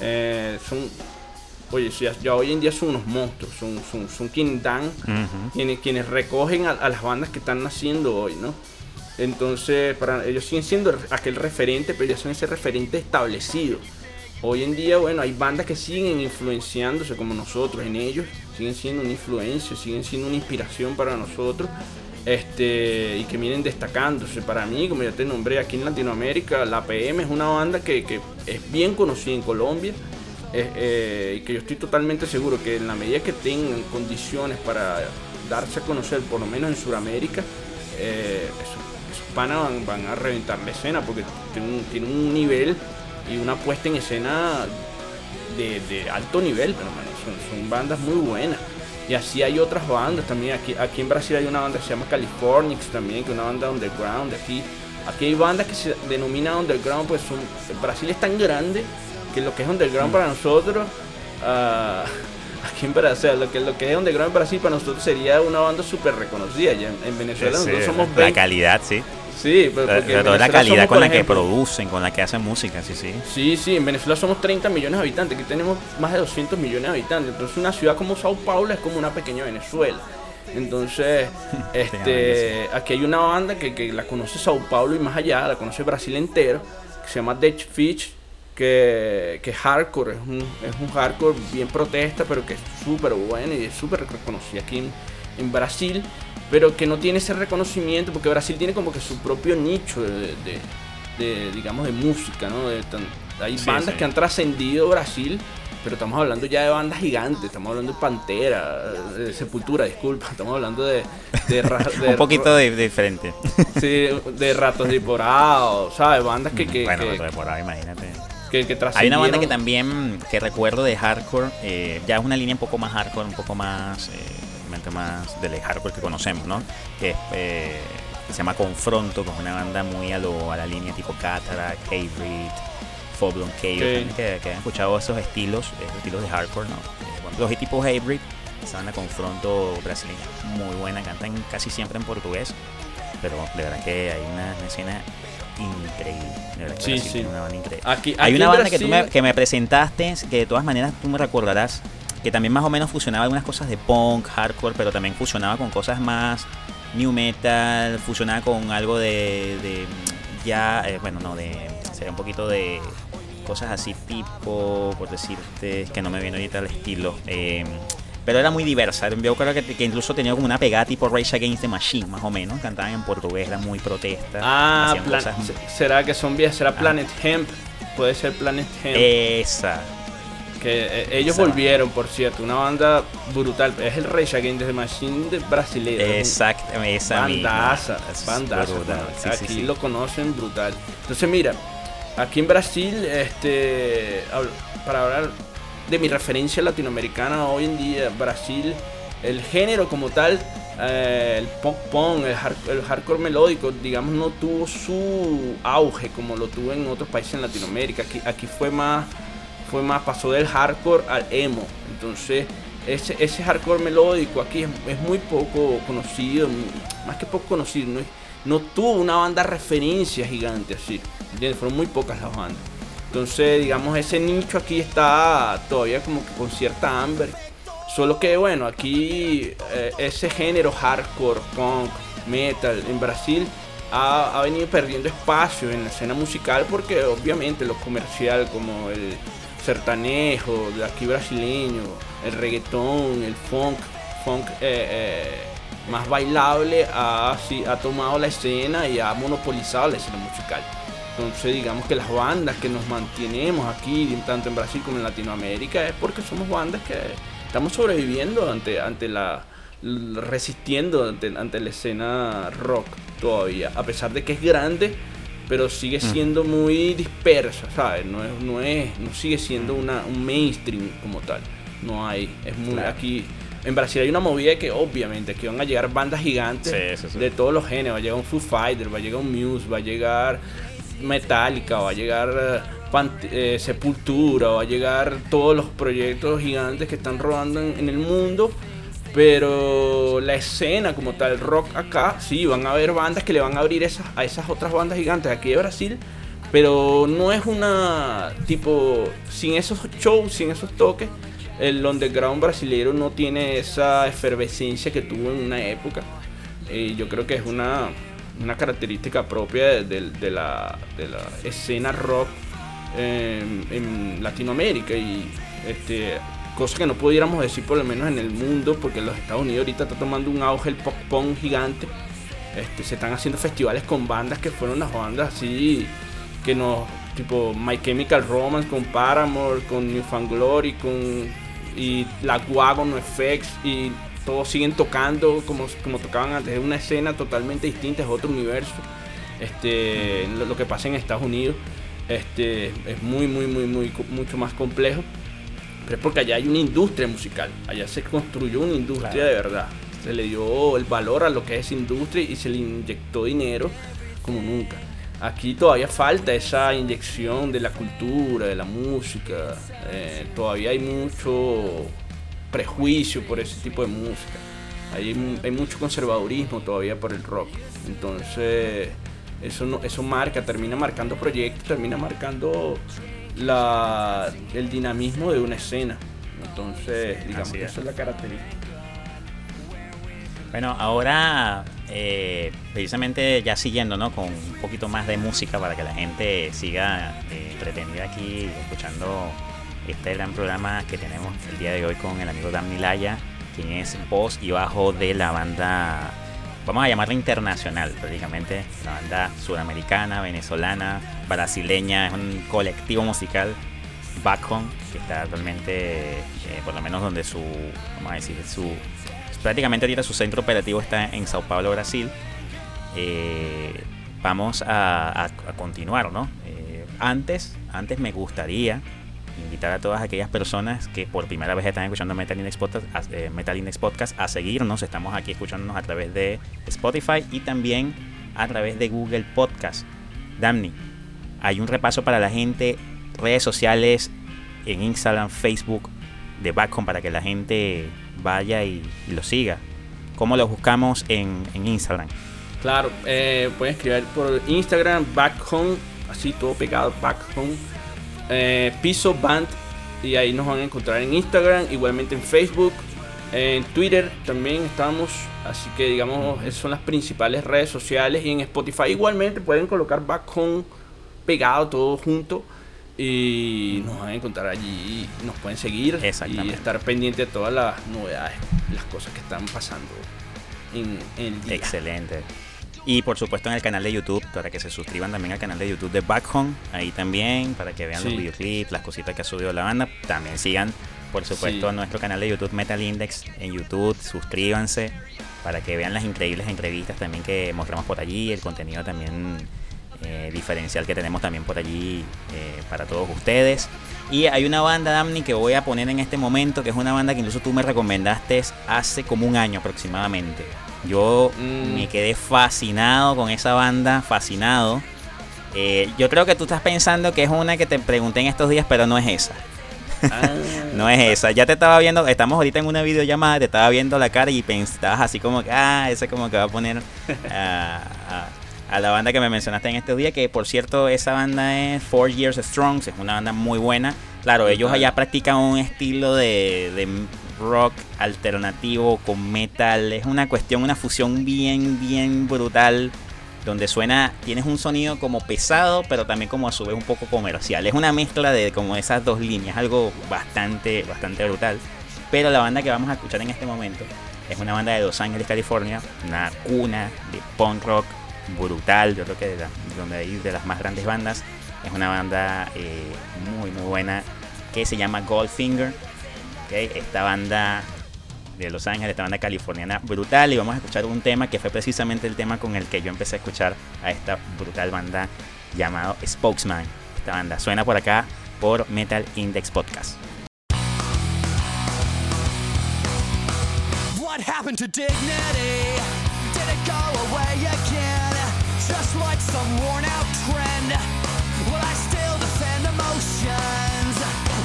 Eh, son, oye, ya, hoy en día son unos monstruos, son, son, son quienes dan, quienes, quienes recogen a, las bandas que están naciendo hoy, ¿no? Entonces, para ellos siguen siendo aquel referente, pero ya son ese referente establecido. Hoy en día, bueno, hay bandas que siguen influenciándose como nosotros en ellos, siguen siendo una influencia, siguen siendo una inspiración para nosotros este, y que vienen destacándose. Para mí, como ya te nombré, aquí en Latinoamérica, la PM es una banda que, que es bien conocida en Colombia eh, eh, y que yo estoy totalmente seguro que en la medida que tengan condiciones para darse a conocer, por lo menos en Sudamérica, eh, esos, panas van, a reventar la escena porque tienen un, nivel y una puesta en escena de, alto nivel, pero son, son bandas muy buenas. Y así hay otras bandas también. Aquí, aquí en Brasil hay una banda que se llama Californix también, que es una banda underground de aquí. Aquí hay bandas que se denominan underground, pues son, Brasil es tan grande que lo que es underground para nosotros, uh, <laughs> aquí en Brasil, lo que, lo que es underground en Brasil para nosotros sería una banda súper reconocida. Ya en, Venezuela nosotros somos 20, La calidad, sí. Sí, pero toda la calidad con la que producen, con la que hacen música, sí, sí. Sí, sí, en Venezuela somos 30 millones de habitantes, aquí tenemos más de 200 millones de habitantes, entonces una ciudad como Sao Paulo es como una pequeña Venezuela. Entonces, <laughs> este, aquí hay una banda que, que, la conoce Sao Paulo y más allá, la conoce Brasil entero, que se llama Dead Fish, que, que hardcore, es un, es un hardcore bien protesta, pero que es súper bueno y es súper reconocido aquí en, en, Brasil, pero que no tiene ese reconocimiento, porque Brasil tiene como que su propio nicho de, de, digamos, de música, ¿no? hay bandas que han trascendido Brasil pero estamos hablando ya de bandas gigantes, estamos hablando de Pantera, de Sepultura, disculpa, <laughs> estamos hablando de... <laughs> Un poquito de, diferente. sí, de Ratos Deporados, ¿sabes? Bandas que... que bueno, Ratos Deporados, imagínate. Que, Hay una banda que también, que recuerdo de hardcore, eh, ya es una línea un poco más hardcore, un poco más, eh, más del hardcore que conocemos, ¿no? Que, eh, se llama Confronto, que es una banda muy a, lo, a la línea tipo Cataract, Hatebreed, Foblon que, que, han escuchado esos estilos, esos estilos de hardcore, ¿no? Eh, los tipos Hybrid, esa banda confronto brasileña, muy buena, cantan casi siempre en portugués, pero de verdad que hay una, escena increíble. De verdad sí, sí. Una banda increíble. Aquí, hay una banda que, tú me, que me presentaste, que de todas maneras tú me recordarás, que también más o menos fusionaba algunas cosas de punk, hardcore, pero también fusionaba con cosas más new metal, fusionaba con algo de, de ya, eh, bueno, no, de, sería un poquito de cosas así tipo, por decirte, que no me viene ahorita el estilo. Eh, pero era muy diversa. Yo creo que, que, incluso tenía como una pegada tipo Rage Against the Machine, más o menos. Cantaban en portugués, era muy protesta. Ah, ¿será que son vías? ¿Será ah. Planet Hemp? Puede ser Planet Hemp. Esa. Que eh, ellos volvieron, por cierto, una banda brutal. Es el Rage Against the Machine de brasileño. Exacto, esa Bandaza, bandaza. Aquí lo conocen brutal. Entonces, mira, Aquí en Brasil, este, para hablar de mi referencia latinoamericana hoy en día, Brasil, el género como tal, eh, el pop punk, el, hardcore melódico, digamos, no tuvo su auge como lo tuvo en otros países en Latinoamérica. Aquí, aquí fue más, fue más, pasó del hardcore al emo. Entonces, ese, ese hardcore melódico aquí es, muy poco conocido, más que poco conocido, no, tuvo una banda referencia gigante así. Fueron muy pocas las bandas. Entonces, digamos, ese nicho aquí está todavía como que con cierta hambre. Solo que, bueno, aquí eh, ese género hardcore, punk, metal en Brasil ha, venido perdiendo espacio en la escena musical porque obviamente lo comercial como el sertanejo de aquí brasileño, el reggaetón, el funk, funk eh, eh, más bailable ha, ha tomado la escena y ha monopolizado la escena musical. Entonces digamos que las bandas que nos mantenemos aquí, tanto en Brasil como en Latinoamérica, es porque somos bandas que estamos sobreviviendo ante, ante la resistiendo ante, ante la escena rock todavía, a pesar de que es grande, pero sigue mm. siendo muy dispersa, ¿sabes? No es, no es, no sigue siendo una, un mainstream como tal. No hay, es muy aquí. En Brasil hay una movida que obviamente que van a llegar bandas gigantes de todos los géneros. Va a llegar un Foo Fighter, va a llegar un Muse, va a llegar Metallica, va a llegar eh, Sepultura, va a llegar todos los proyectos gigantes que están rodando en, el mundo. Pero la escena como tal, rock acá, sí, van a haber bandas que le van a abrir esas, a esas otras bandas gigantes aquí de Brasil. Pero no es una tipo, sin esos shows, sin esos toques, el underground brasileño no tiene esa efervescencia que tuvo en una época. Y yo creo que es una, una característica propia de, la, escena rock en, Latinoamérica y este, cosa que no pudiéramos decir por lo menos en el mundo porque los Estados Unidos ahorita está tomando un auge el pop punk gigante este, se están haciendo festivales con bandas que fueron las bandas así que nos tipo My Chemical Romance con Paramore con New Glory con y la Wagon FX y todos siguen tocando como, como tocaban antes. Es una escena totalmente distinta, es otro universo. Este, lo, que pasa en Estados Unidos este, es muy, muy, muy, muy, mucho más complejo. Pero es porque allá hay una industria musical. Allá se construyó una industria de verdad. Se le dio el valor a lo que es industria y se le inyectó dinero como nunca. Aquí todavía falta esa inyección de la cultura, de la música. Eh, todavía hay mucho prejuicio por ese tipo de música. Hay, hay mucho conservadurismo todavía por el rock. Entonces, eso, no, eso marca, termina marcando proyectos, termina marcando la, el dinamismo de una escena. Entonces, digamos que esa es la característica. Bueno, ahora eh, precisamente ya siguiendo ¿no? con un poquito más de música para que la gente siga eh, entretenida aquí escuchando este gran programa que tenemos el día de hoy con el amigo Dan Milaya, quien es voz y bajo de la banda, vamos a llamarla internacional prácticamente, la banda sudamericana, venezolana, brasileña, es un colectivo musical Back Home, que está actualmente, eh, por lo menos donde su, vamos a decir, su prácticamente ahorita su centro operativo está en Sao Paulo, Brasil. Eh, vamos a, continuar, ¿no? Eh, antes, antes me gustaría invitar a todas aquellas personas que por primera vez están escuchando Metal Index Podcast, eh, Metal Index Podcast a seguirnos. Estamos aquí escuchándonos a través de Spotify y también a través de Google Podcast. Damni, hay un repaso para la gente, redes sociales en Instagram, Facebook de Backcom para que la gente vaya y, lo siga. ¿Cómo lo buscamos en, Instagram? Claro, eh, pueden escribir por Instagram, Backhome, así todo pegado, Backhome, eh, Piso Band, y ahí nos van a encontrar en Instagram, igualmente en Facebook, en Twitter también estamos, así que digamos, esas son las principales redes sociales, y en Spotify igualmente pueden colocar Backhome pegado todo junto y nos van a encontrar allí, nos pueden seguir y estar pendiente de todas las novedades, las cosas que están pasando en, el día. Excelente. Y por supuesto en el canal de YouTube, para que se suscriban también al canal de YouTube de Back Home, ahí también, para que vean los videoclips, las cositas que ha subido la banda. También sigan, por supuesto, nuestro canal de YouTube Metal Index en YouTube, suscríbanse para que vean las increíbles entrevistas también que mostramos por allí, el contenido también eh, diferencial que tenemos también por allí eh, para todos ustedes. Y hay una banda, Damni, que voy a poner en este momento, que es una banda que incluso tú me recomendaste hace como un año aproximadamente. Yo mm. me quedé fascinado con esa banda, fascinado. Eh, yo creo que tú estás pensando que es una que te pregunté en estos días, pero no es esa. Ah. <laughs> no es esa. Ya te estaba viendo, estamos ahorita en una videollamada, te estaba viendo la cara y pensabas así como que, ah, ese como que va a poner a la banda que me mencionaste en este día, que por cierto esa banda es Four Years Strong, es una banda muy buena. Claro, ellos allá practican un estilo de, rock alternativo con metal, es una cuestión, una fusión bien, bien brutal, donde suena, tienes un sonido como pesado, pero también como a su vez un poco comercial. Es una mezcla de como esas dos líneas, algo bastante, bastante brutal. Pero la banda que vamos a escuchar en este momento es una banda de Los Ángeles, California, una cuna de punk rock brutal, yo creo que de, donde hay de las más grandes bandas. Es una banda eh, muy muy buena que se llama Goldfinger. Esta banda de Los Ángeles, esta banda californiana brutal. Y vamos a escuchar un tema que fue precisamente el tema con el que yo empecé a escuchar a esta brutal banda llamado Spokesman. Esta banda suena por acá por Metal Index Podcast. Just like some worn out trend. Will I still defend emotions?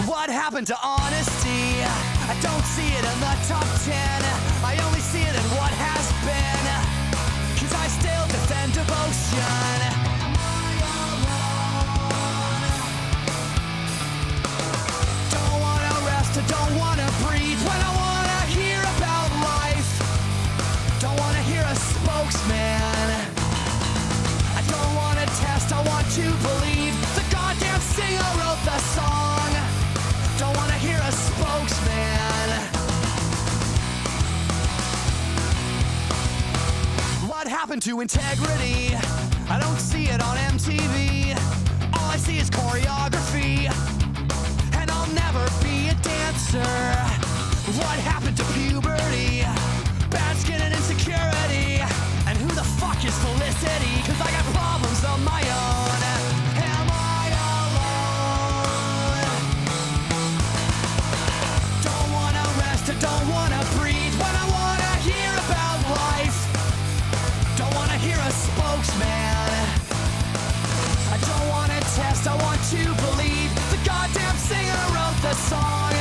What happened to honesty? I don't see it in the top ten. Wrote the song. Don't wanna hear a spokesman. What happened to integrity? I don't see it on MTV. All I see is choreography. And I'll never be a dancer. What happened to puberty? Bad skin and insecurity. And who the fuck is Felicity? Cause I got problems of my own. The song.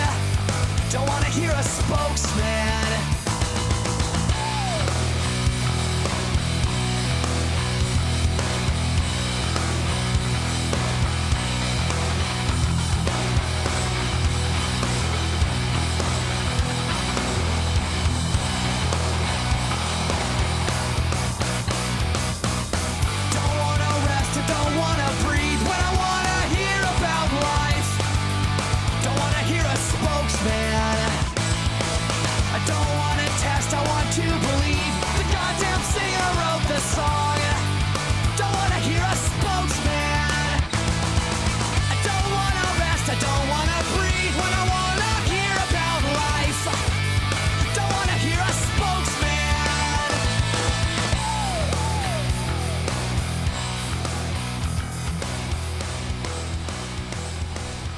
Don't wanna hear a spokesman.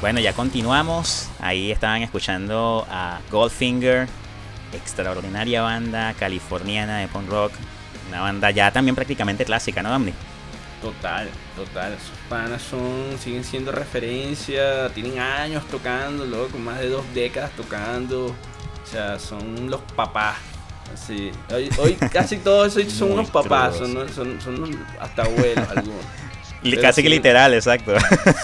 Bueno, ya continuamos. Ahí estaban escuchando a Goldfinger, extraordinaria banda californiana de punk rock. Una banda ya también prácticamente clásica, ¿no, Damni? Total, total. Esos panas son, siguen siendo referencia, tienen años tocando, luego con más de dos décadas tocando. O sea, son los papás. Así. Hoy, <laughs> casi todos son unos papás, son, son, son, hasta abuelos <laughs> algunos. Casi que literal, exacto.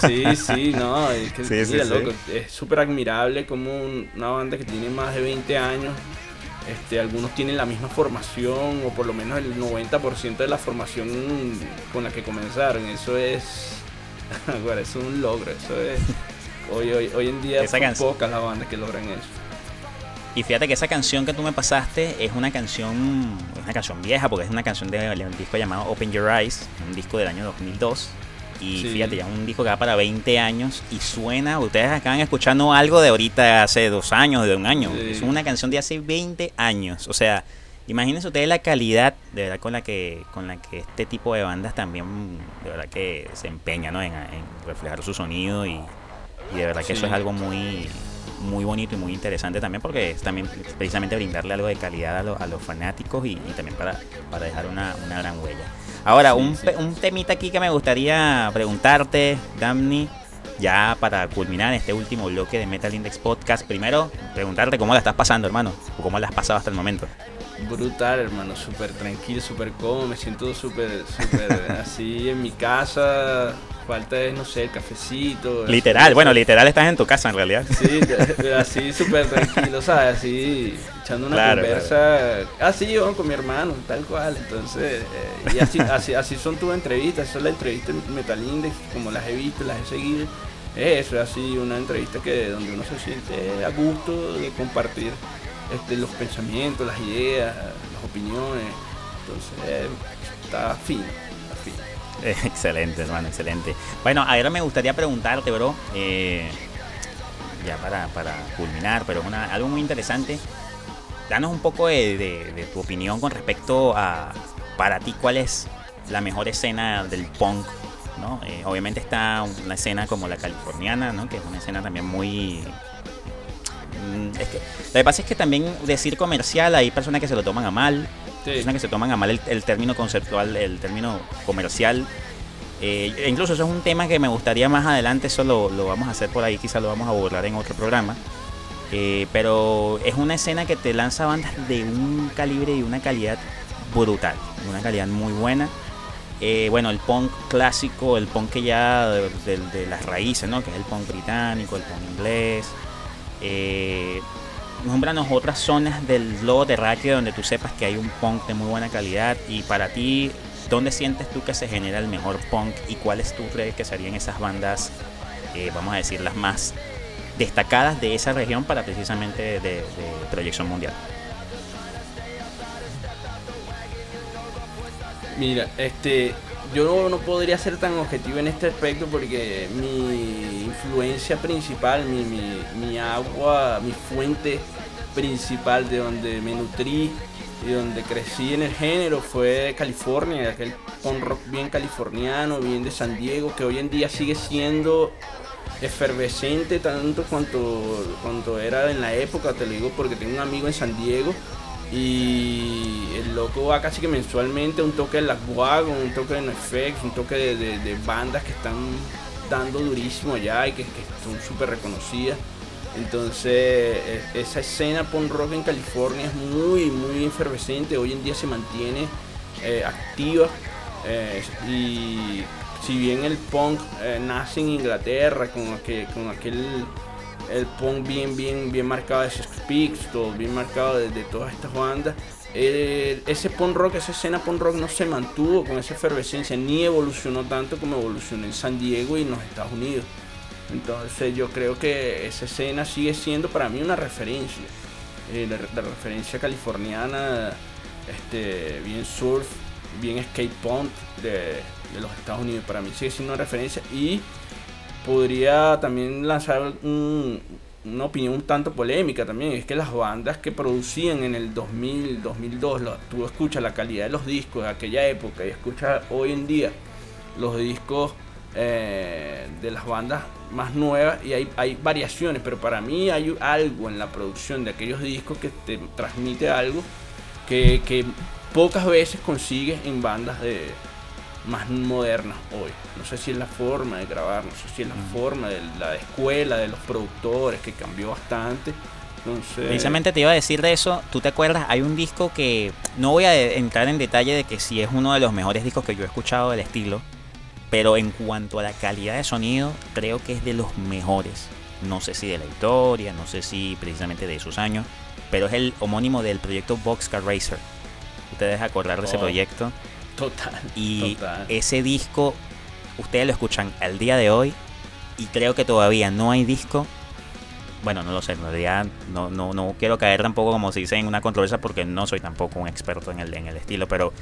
Sí, sí, <laughs> no, es que es súper admirable como una banda que tiene más de 20 años, este, algunos tienen la misma formación o por lo menos el 90% de la formación con la que comenzaron, eso es, <laughs> bueno, es un logro, eso es, hoy, hoy, hoy en día son pocas las bandas que logran eso. Y fíjate que esa canción que tú me pasaste es una canción, es una canción vieja porque es una canción de un disco llamado Open Your Eyes, un disco del año 2002. Y fíjate, ya es un disco que va para 20 años y suena, ustedes acaban escuchando algo de ahorita hace dos años, de un año. Es una canción de hace 20 años. O sea, imagínense ustedes la calidad de verdad con la que con la que este tipo de bandas también de verdad que se empeña ¿no? en, reflejar su sonido y, y de verdad que eso es algo muy muy bonito y muy interesante también porque es también precisamente brindarle algo de calidad a, los fanáticos y, también para, para dejar una, gran huella. Ahora, un, un temita aquí que me gustaría preguntarte, Damni, ya para culminar este último bloque de Metal Index Podcast. Primero, preguntarte cómo la estás pasando, hermano, o cómo la has pasado hasta el momento. Brutal, hermano, súper tranquilo, súper cómodo, me siento súper, súper <laughs> así en mi casa, falta es, no sé, el cafecito. Literal, bueno, literal estás en tu casa en realidad. Sí, así súper tranquilo, ¿sabes? Así echando una conversa. Así yo con mi hermano, tal cual. Entonces, eh, y así, <laughs> así, así son tus entrevistas, son las entrevistas Metal Index, como las he visto, las he seguido. Es eso, es así una entrevista que donde uno se siente a gusto de compartir este, los pensamientos, las ideas, las opiniones. Entonces, está fino. <laughs> Excelente, hermano, excelente. Bueno, ahora me gustaría preguntarte, bro, eh, ya para, para, culminar, pero es algo muy interesante. Danos un poco de, tu opinión con respecto a, para ti, cuál es la mejor escena del punk, ¿no? Eh, obviamente está una escena como la californiana, ¿no? Que es una escena también muy... Mm, es que, lo que pasa es que también decir comercial hay personas que se lo toman a mal, es una que se toman a mal el, término conceptual, el término comercial. Eh, e incluso eso es un tema que me gustaría más adelante, eso lo, vamos a hacer por ahí, quizás lo vamos a abordar en otro programa. Eh, pero es una escena que te lanza bandas de un calibre y una calidad brutal, una calidad muy buena. Eh, bueno, el punk clásico, el punk que ya de, las raíces, ¿no? Que es el punk británico, el punk inglés. Eh, otras zonas del globo terráqueo donde tú sepas que hay un punk de muy buena calidad y para ti, ¿dónde sientes tú que se genera el mejor punk y cuáles tú crees que serían esas bandas, eh, vamos a decir, las más destacadas de esa región para precisamente de, proyección mundial? Mira, este, yo no, podría ser tan objetivo en este aspecto porque mi influencia principal, mi, mi, agua, mi fuente principal de donde me nutrí y donde crecí en el género fue California, aquel punk rock bien californiano, bien de San Diego, que hoy en día sigue siendo efervescente tanto cuanto, cuanto era en la época, te lo digo porque tengo un amigo en San Diego y el loco va casi que mensualmente un toque de las Wagon, un toque de NoFX, un toque de, bandas que están dando durísimo allá y que, son súper reconocidas. Entonces, e, esa escena punk rock en California es muy, muy efervescente. Hoy en día se mantiene eh, activa. Eh, y si bien el punk eh, nace en Inglaterra con, con aquel el punk bien, bien, bien marcado de todo bien marcado de, todas estas bandas. ese punk rock, esa escena punk rock no se mantuvo con esa efervescencia, ni evolucionó tanto como evolucionó en San Diego y en los Estados Unidos. Entonces yo creo que esa escena sigue siendo para mí una referencia. Eh, la, referencia californiana, este, bien surf, bien skate punk de, de los Estados Unidos. Para mí sigue siendo una referencia y podría también lanzar una opinión un tanto polémica también. Es que las bandas que producían en el 2000, 2002, tú escuchas la calidad de los discos de aquella época y escuchas hoy en día los discos eh, de las bandas más nuevas y hay, hay variaciones, pero para mí hay algo en la producción de aquellos discos que te transmite algo que, que pocas veces consigues en bandas de más modernas hoy. No sé si es la forma de grabar, no sé si es la forma de la escuela, de los productores, que cambió bastante. Precisamente te iba a decir de eso, ¿tú te acuerdas? Hay un disco que no voy a entrar en detalle de que si es uno de los mejores discos que yo he escuchado del estilo, pero en cuanto a la calidad de sonido, creo que es de los mejores. No sé si de la historia, no sé si precisamente de esos años, pero es el homónimo del proyecto Boxcar Racer. Ustedes acordar de ese oh, proyecto. Total. Y ese disco, ustedes lo escuchan al día de hoy y creo que todavía no hay disco bueno, no lo sé, en realidad no, no, no quiero caer tampoco como se dice en una controversia porque no soy tampoco un experto en el, en el estilo, pero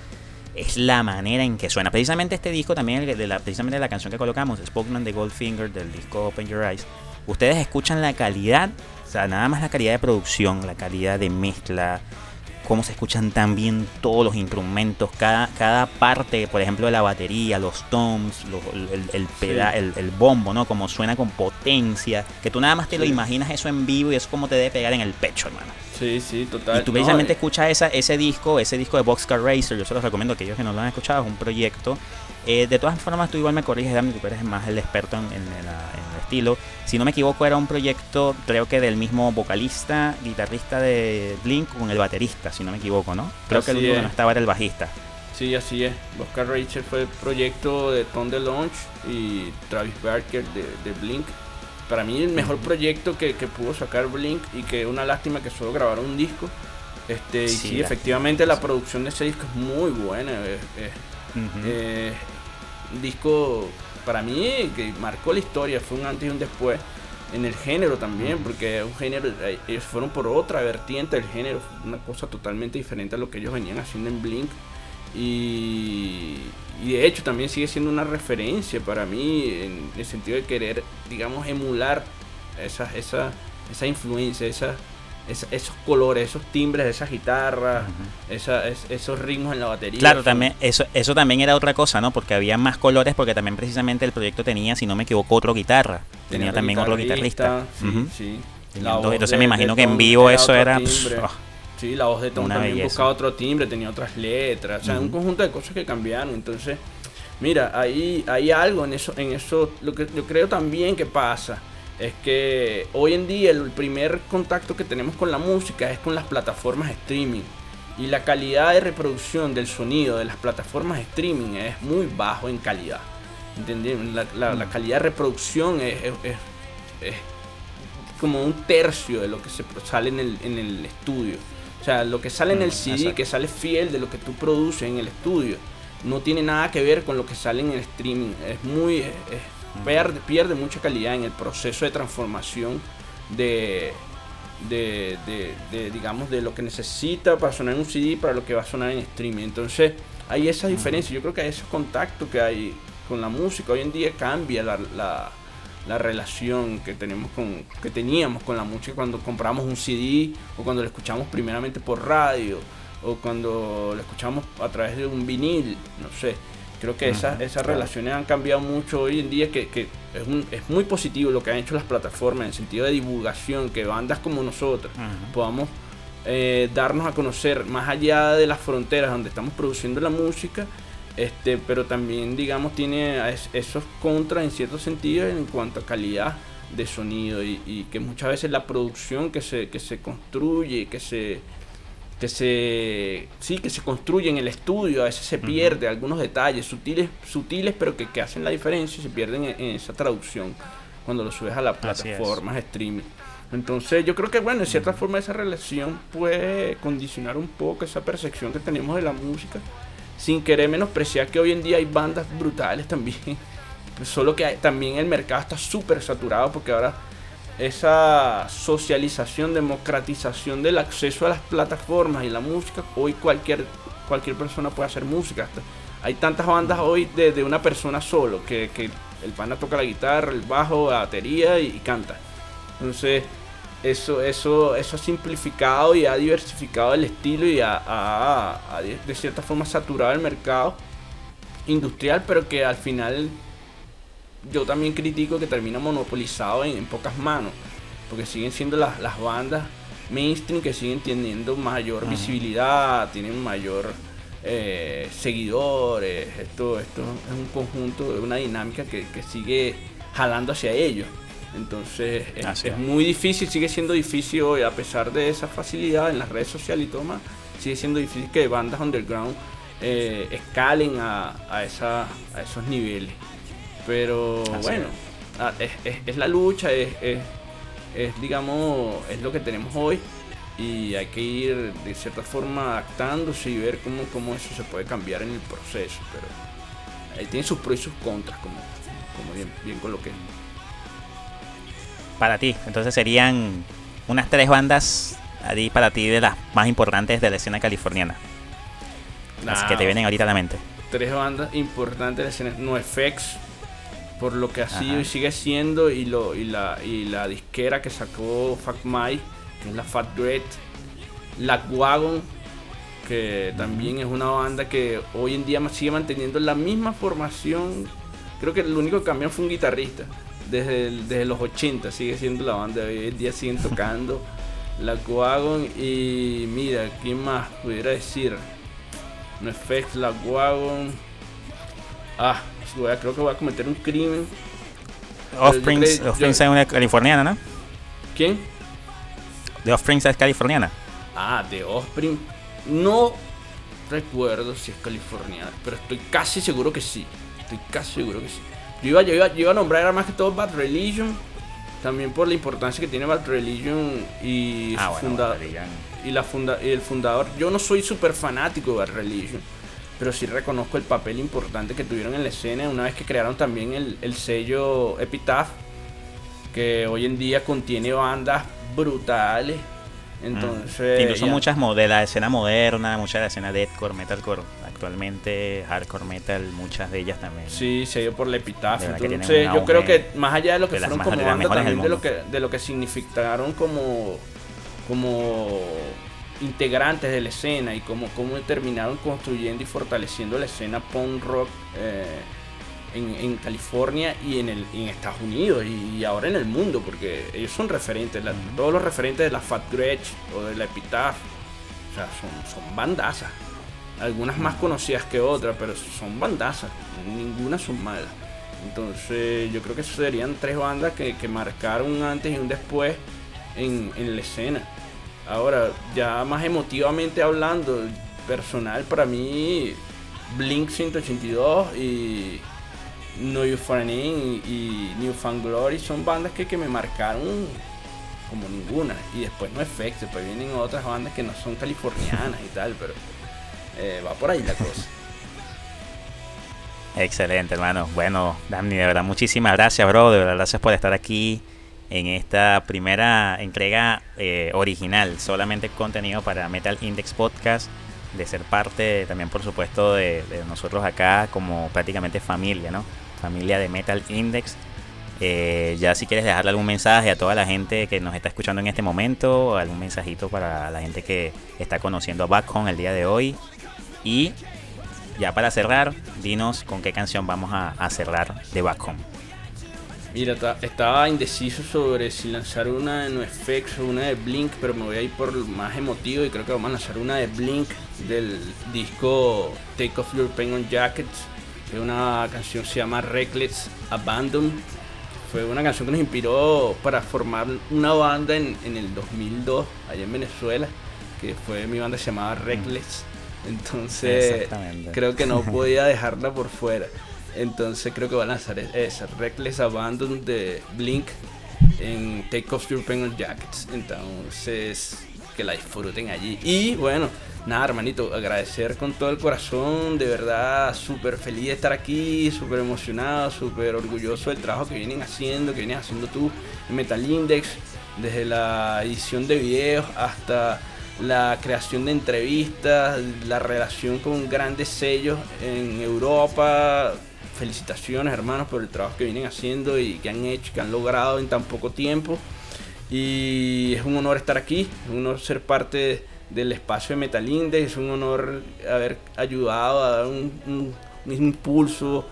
es la manera en que suena. Precisamente este disco también, de la, precisamente la canción que colocamos, Spoken the Goldfinger del disco Open Your Eyes, ustedes escuchan la calidad, o sea, nada más la calidad de producción, la calidad de mezcla, cómo se escuchan también todos los instrumentos, cada, cada parte, por ejemplo, de la batería, los toms, el, el, el, bombo, ¿no? Como suena con potencia, que tú nada más te lo imaginas eso en vivo y es como te debe pegar en el pecho, hermano. Sí, sí, total. Y tú precisamente escuchas esa, ese disco, ese disco de Boxcar Racer, yo se los recomiendo a aquellos que no lo han escuchado, es un proyecto eh, de todas formas, tú igual me corriges, Dami, tú eres más el experto en, el estilo. Si no me equivoco, era un proyecto, creo que del mismo vocalista, guitarrista de Blink con el baterista, si no me equivoco, ¿no? Creo que el único que no estaba era el bajista. Sí, así es. Oscar Rachel fue el proyecto de Tom DeLonge y Travis Barker de, Blink. Para mí, el mejor proyecto que, pudo sacar Blink y que una lástima que solo grabaron un disco. Este, y sí, efectivamente la producción de ese disco es muy buena. Eh, disco para mí que marcó la historia, fue un antes y un después en el género también, porque un género, eh, ellos fueron por otra vertiente del género, una cosa totalmente diferente a lo que ellos venían haciendo en Blink. Y, de hecho también sigue siendo una referencia para mí en el sentido de querer, digamos, emular esa, esa, esa influencia, esos colores, esos timbres de esa guitarra, esos ritmos en la batería. Claro, también eso, eso también era otra cosa, ¿no? Porque había más colores, porque también precisamente el proyecto tenía, si no me equivoco, otro guitarra. Tenía, también otro guitarrista. Sí, entonces, me imagino que en vivo eso era... Oh, sí, la voz de Tom también buscaba otro timbre, tenía otras letras, o sea, un conjunto de cosas que cambiaron. Entonces, mira, ahí hay algo en eso, en eso, lo que yo creo también que pasa es que hoy en día el primer contacto que tenemos con la música es con las plataformas streaming. Y la calidad de reproducción del sonido de las plataformas streaming es muy bajo en calidad. La, la, calidad de reproducción es, como un tercio de lo que se sale en el, en el estudio. O sea, lo que sale en el mm, CD, que sale fiel de lo que tú produces en el estudio, no tiene nada que ver con lo que sale en el streaming. Es muy pierde, mucha calidad en el proceso de transformación de, de, digamos, de lo que necesita para sonar en un CD para lo que va a sonar en streaming. Entonces, hay esa diferencia. Yo creo que hay ese contacto que hay con la música. Hoy en día cambia la, la, relación que tenemos con que teníamos con la música cuando compramos un CD o cuando lo escuchamos primeramente por radio o cuando lo escuchamos a través de un vinil, no sé. Creo que esas, esas relaciones han cambiado mucho hoy en día, que, que es, un, es, muy positivo lo que han hecho las plataformas en el sentido de divulgación, que bandas como nosotros podamos eh, darnos a conocer más allá de las fronteras donde estamos produciendo la música, este, pero también, digamos, tiene esos contras en cierto sentido en cuanto a calidad de sonido y, y que muchas veces la producción que se, que se construye, que se que se sí que se construye en el estudio a veces se pierde algunos detalles sutiles sutiles pero que, que, hacen la diferencia y se pierden en, esa traducción cuando lo subes a las plataformas streaming. Entonces yo creo que bueno en cierta forma esa relación puede condicionar un poco esa percepción que tenemos de la música sin querer menospreciar que hoy en día hay bandas brutales también. <laughs> Solo que también el mercado está súper saturado porque ahora esa socialización, democratización del acceso a las plataformas y la música, hoy cualquier, cualquier persona puede hacer música. hay tantas bandas hoy de, una persona solo, que, el pana toca la guitarra, el bajo, la batería y, canta. Entonces, eso, eso, eso ha simplificado y ha diversificado el estilo y ha, de cierta forma saturado el mercado industrial, pero que al final yo también critico que termina monopolizado en, pocas manos, porque siguen siendo las, las bandas mainstream que siguen teniendo mayor visibilidad, tienen mayor eh, seguidores, esto, esto es un conjunto, una dinámica que, sigue jalando hacia ellos. Entonces es, muy difícil, sigue siendo difícil hoy, a pesar de esa facilidad en las redes sociales y todo más, sigue siendo difícil que bandas underground eh, escalen a, a, esa, a esos niveles. Pero bueno, ah, es, la lucha, es, es, digamos, es lo que tenemos hoy y hay que ir de cierta forma adaptándose y ver cómo, cómo eso se puede cambiar en el proceso. Pero ahí tiene sus pros y sus contras, como, como bien, bien coloqué. Para ti, entonces serían unas tres bandas para ti de las más importantes de la escena californiana. las que te vienen ahorita a la mente. Tres bandas importantes de la escena. NoFX, por lo que ha sido y sigue siendo, y, lo, y, la, y la disquera que sacó Fuck My que es la Fat Great, La Wagon, que también es una banda que hoy en día sigue manteniendo la misma formación. Creo que el único que cambió fue un guitarrista. Desde, desde los 80 sigue siendo la banda, hoy en día siguen tocando <laughs> La Wagon y mira, ¿quién más pudiera decir? No FX, La Wagon. Ah, creo que voy a cometer un crimen. Offspring es una californiana, ¿no? ¿Quién? The Offspring es californiana. Ah, The Offspring. No recuerdo si es californiana, pero estoy casi seguro que sí. Estoy casi seguro que sí. Yo iba, yo iba, iba a nombrar más que todo Bad Religion. También por la importancia que tiene Bad Religion y ah, fundador. Y, la funda y el fundador. Yo no soy súper fanático de Bad Religion. Pero sí reconozco el papel importante que tuvieron en la escena una vez que crearon también el, el sello Epitaph. Que hoy en día contiene bandas brutales. Entonces. Incluso muchas de la escena moderna, muchas de la escena deathcore, metalcore, actualmente hardcore metal, muchas de ellas también. Sí, se dio por la epitafio. Entonces, yo creo que más allá de lo que fueron como banda, también de lo que de lo que significaron como como integrantes de la escena y como cómo terminaron construyendo y fortaleciendo la escena punk rock eh, en, California y en, el, en Estados Unidos y, ahora en el mundo, porque ellos son referentes, todos los referentes de la Fat Gretsch o de la Epitaph, o sea, son, son bandazas. Algunas más conocidas que otras, pero son bandazas, ninguna son malas. Entonces yo creo que serían tres bandas que, que marcaron antes y un después en, en la escena. Ahora, ya más emotivamente hablando, personal para mí, Blink 182 y no You y, y New Fan Glory son bandas que, que me marcaron como ninguna. Y después no Effects, después vienen otras bandas que no son californianas y <laughs> tal, pero eh, va por ahí la cosa. Excelente, hermano. Bueno, Dani, de verdad, muchísimas gracias, bro. De verdad, gracias por estar aquí en esta primera entrega eh, original, solamente contenido para Metal Index Podcast, de ser parte también, por supuesto, de, nosotros acá como prácticamente familia, ¿no? familia de Metal Index. Eh, ya si quieres dejarle algún mensaje a toda la gente que nos está escuchando en este momento, algún mensajito para la gente que está conociendo a Backhome el día de hoy. Y ya para cerrar, dinos con qué canción vamos a, cerrar de Backhome. Mira, estaba indeciso sobre si lanzar una de NoFX o una de Blink, pero me voy a ir por lo más emotivo y creo que vamos a lanzar una de Blink del disco Take Off Your Penguin Jackets una canción se llama Reckless Abandon. Fue una canción que nos inspiró para formar una banda en, el 2002, allá en Venezuela, que fue mi banda se llamaba Reckless. Entonces creo que no podía dejarla por fuera. Entonces creo que va a lanzar e-, esa Reckless Abandon de Blink en Take Off Your Penguin Jackets. Entonces que la disfruten allí. Y bueno, nada, hermanito, agradecer con todo el corazón, de verdad, súper feliz de estar aquí, súper emocionado, súper orgulloso del trabajo que vienen haciendo, que vienes haciendo tú en Metal Index, desde la edición de videos hasta la creación de entrevistas, la relación con grandes sellos en Europa. Felicitaciones hermanos por el trabajo que vienen haciendo y que han hecho, que han logrado en tan poco tiempo. Y es un honor estar aquí, es un honor ser parte del espacio de Metal Index, es un honor haber ayudado a dar un, un impulso,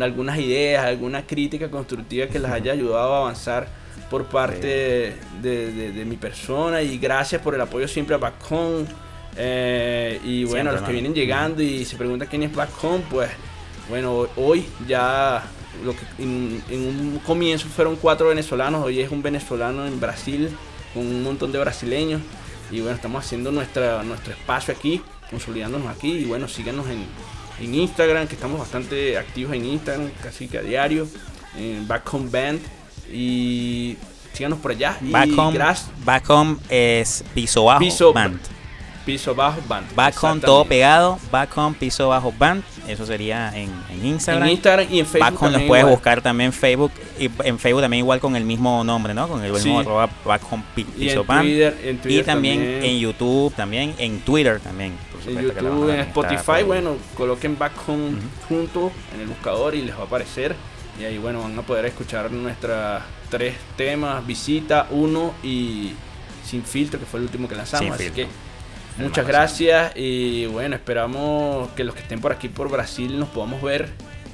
algunas ideas, alguna crítica constructiva que les haya ayudado a avanzar por parte de, mi persona y gracias por el apoyo siempre a Backcom. Eh, y bueno, los que vienen llegando y se preguntan quién es Backcom, pues bueno, hoy ya lo que en, un comienzo fueron cuatro venezolanos, hoy es un venezolano en Brasil con un montón de brasileños y bueno, estamos haciendo nuestra, nuestro espacio aquí, consolidándonos aquí y bueno, síganos en, en Instagram, que estamos bastante activos en Instagram, casi que a diario, en Back Home Band. Y síganos por allá. Back, home, back home es piso bajo piso, band. Piso bajo band. Back home todo pegado. Back home piso bajo band. Eso sería en, en Instagram. En Instagram y en Facebook. Back home los puedes buscar también en Facebook. Y en Facebook también igual con el mismo nombre, ¿no? Con el mismo arroba back home piso band. y también, en YouTube, también en Twitter también. en YouTube, en Spotify, bueno, coloquen back home junto en el buscador y les va a aparecer. Y ahí, bueno, van a poder escuchar nuestras tres temas, Visita, Uno y Sin Filtro, que fue el último que lanzamos. así que muchas gracias y bueno, esperamos que los que estén por aquí por Brasil nos podamos ver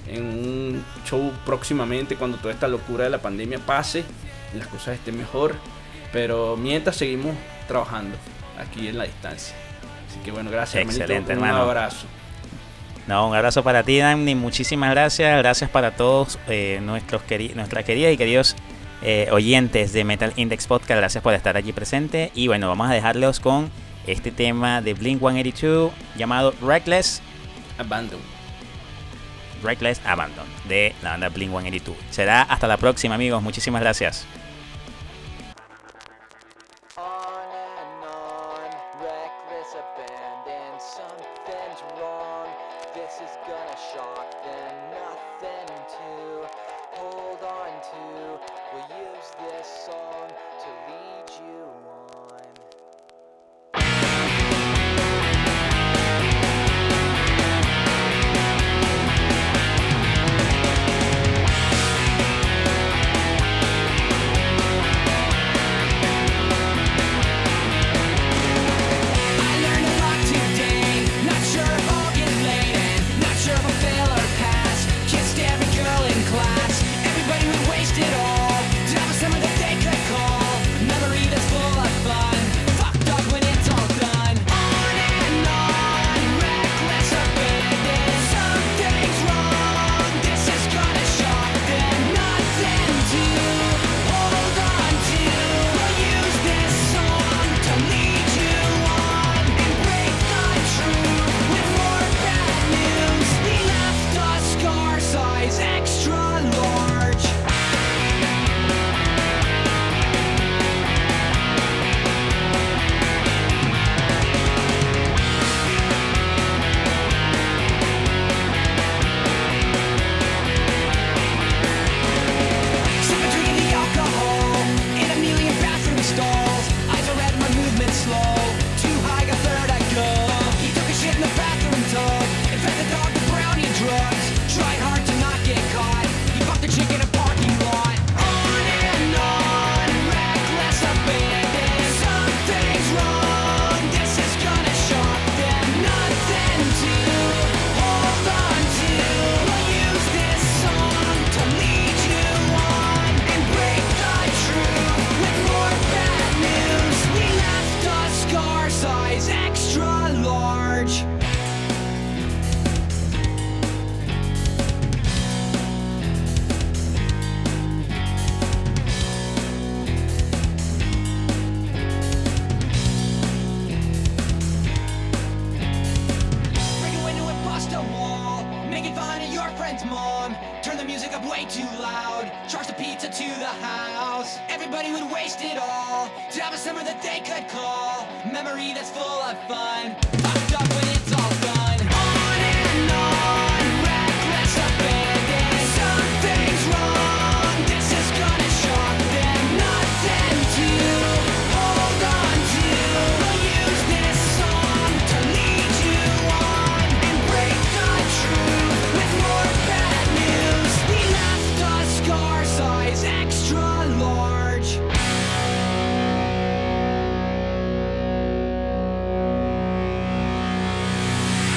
en un show próximamente cuando toda esta locura de la pandemia pase y las cosas estén mejor. Pero mientras seguimos trabajando aquí en la distancia. Así que bueno, gracias. Excelente, Un abrazo. No, un abrazo para ti, Dani. Muchísimas gracias. Gracias para todos eh, nuestros nuestras queridas y queridos eh, oyentes de Metal Index Podcast. Gracias por estar aquí presente. Y bueno, vamos a dejarlos con este tema de Blink 182 llamado Reckless Abandon. Reckless Abandon de la banda Blink 182. Será hasta la próxima, amigos. Muchísimas gracias.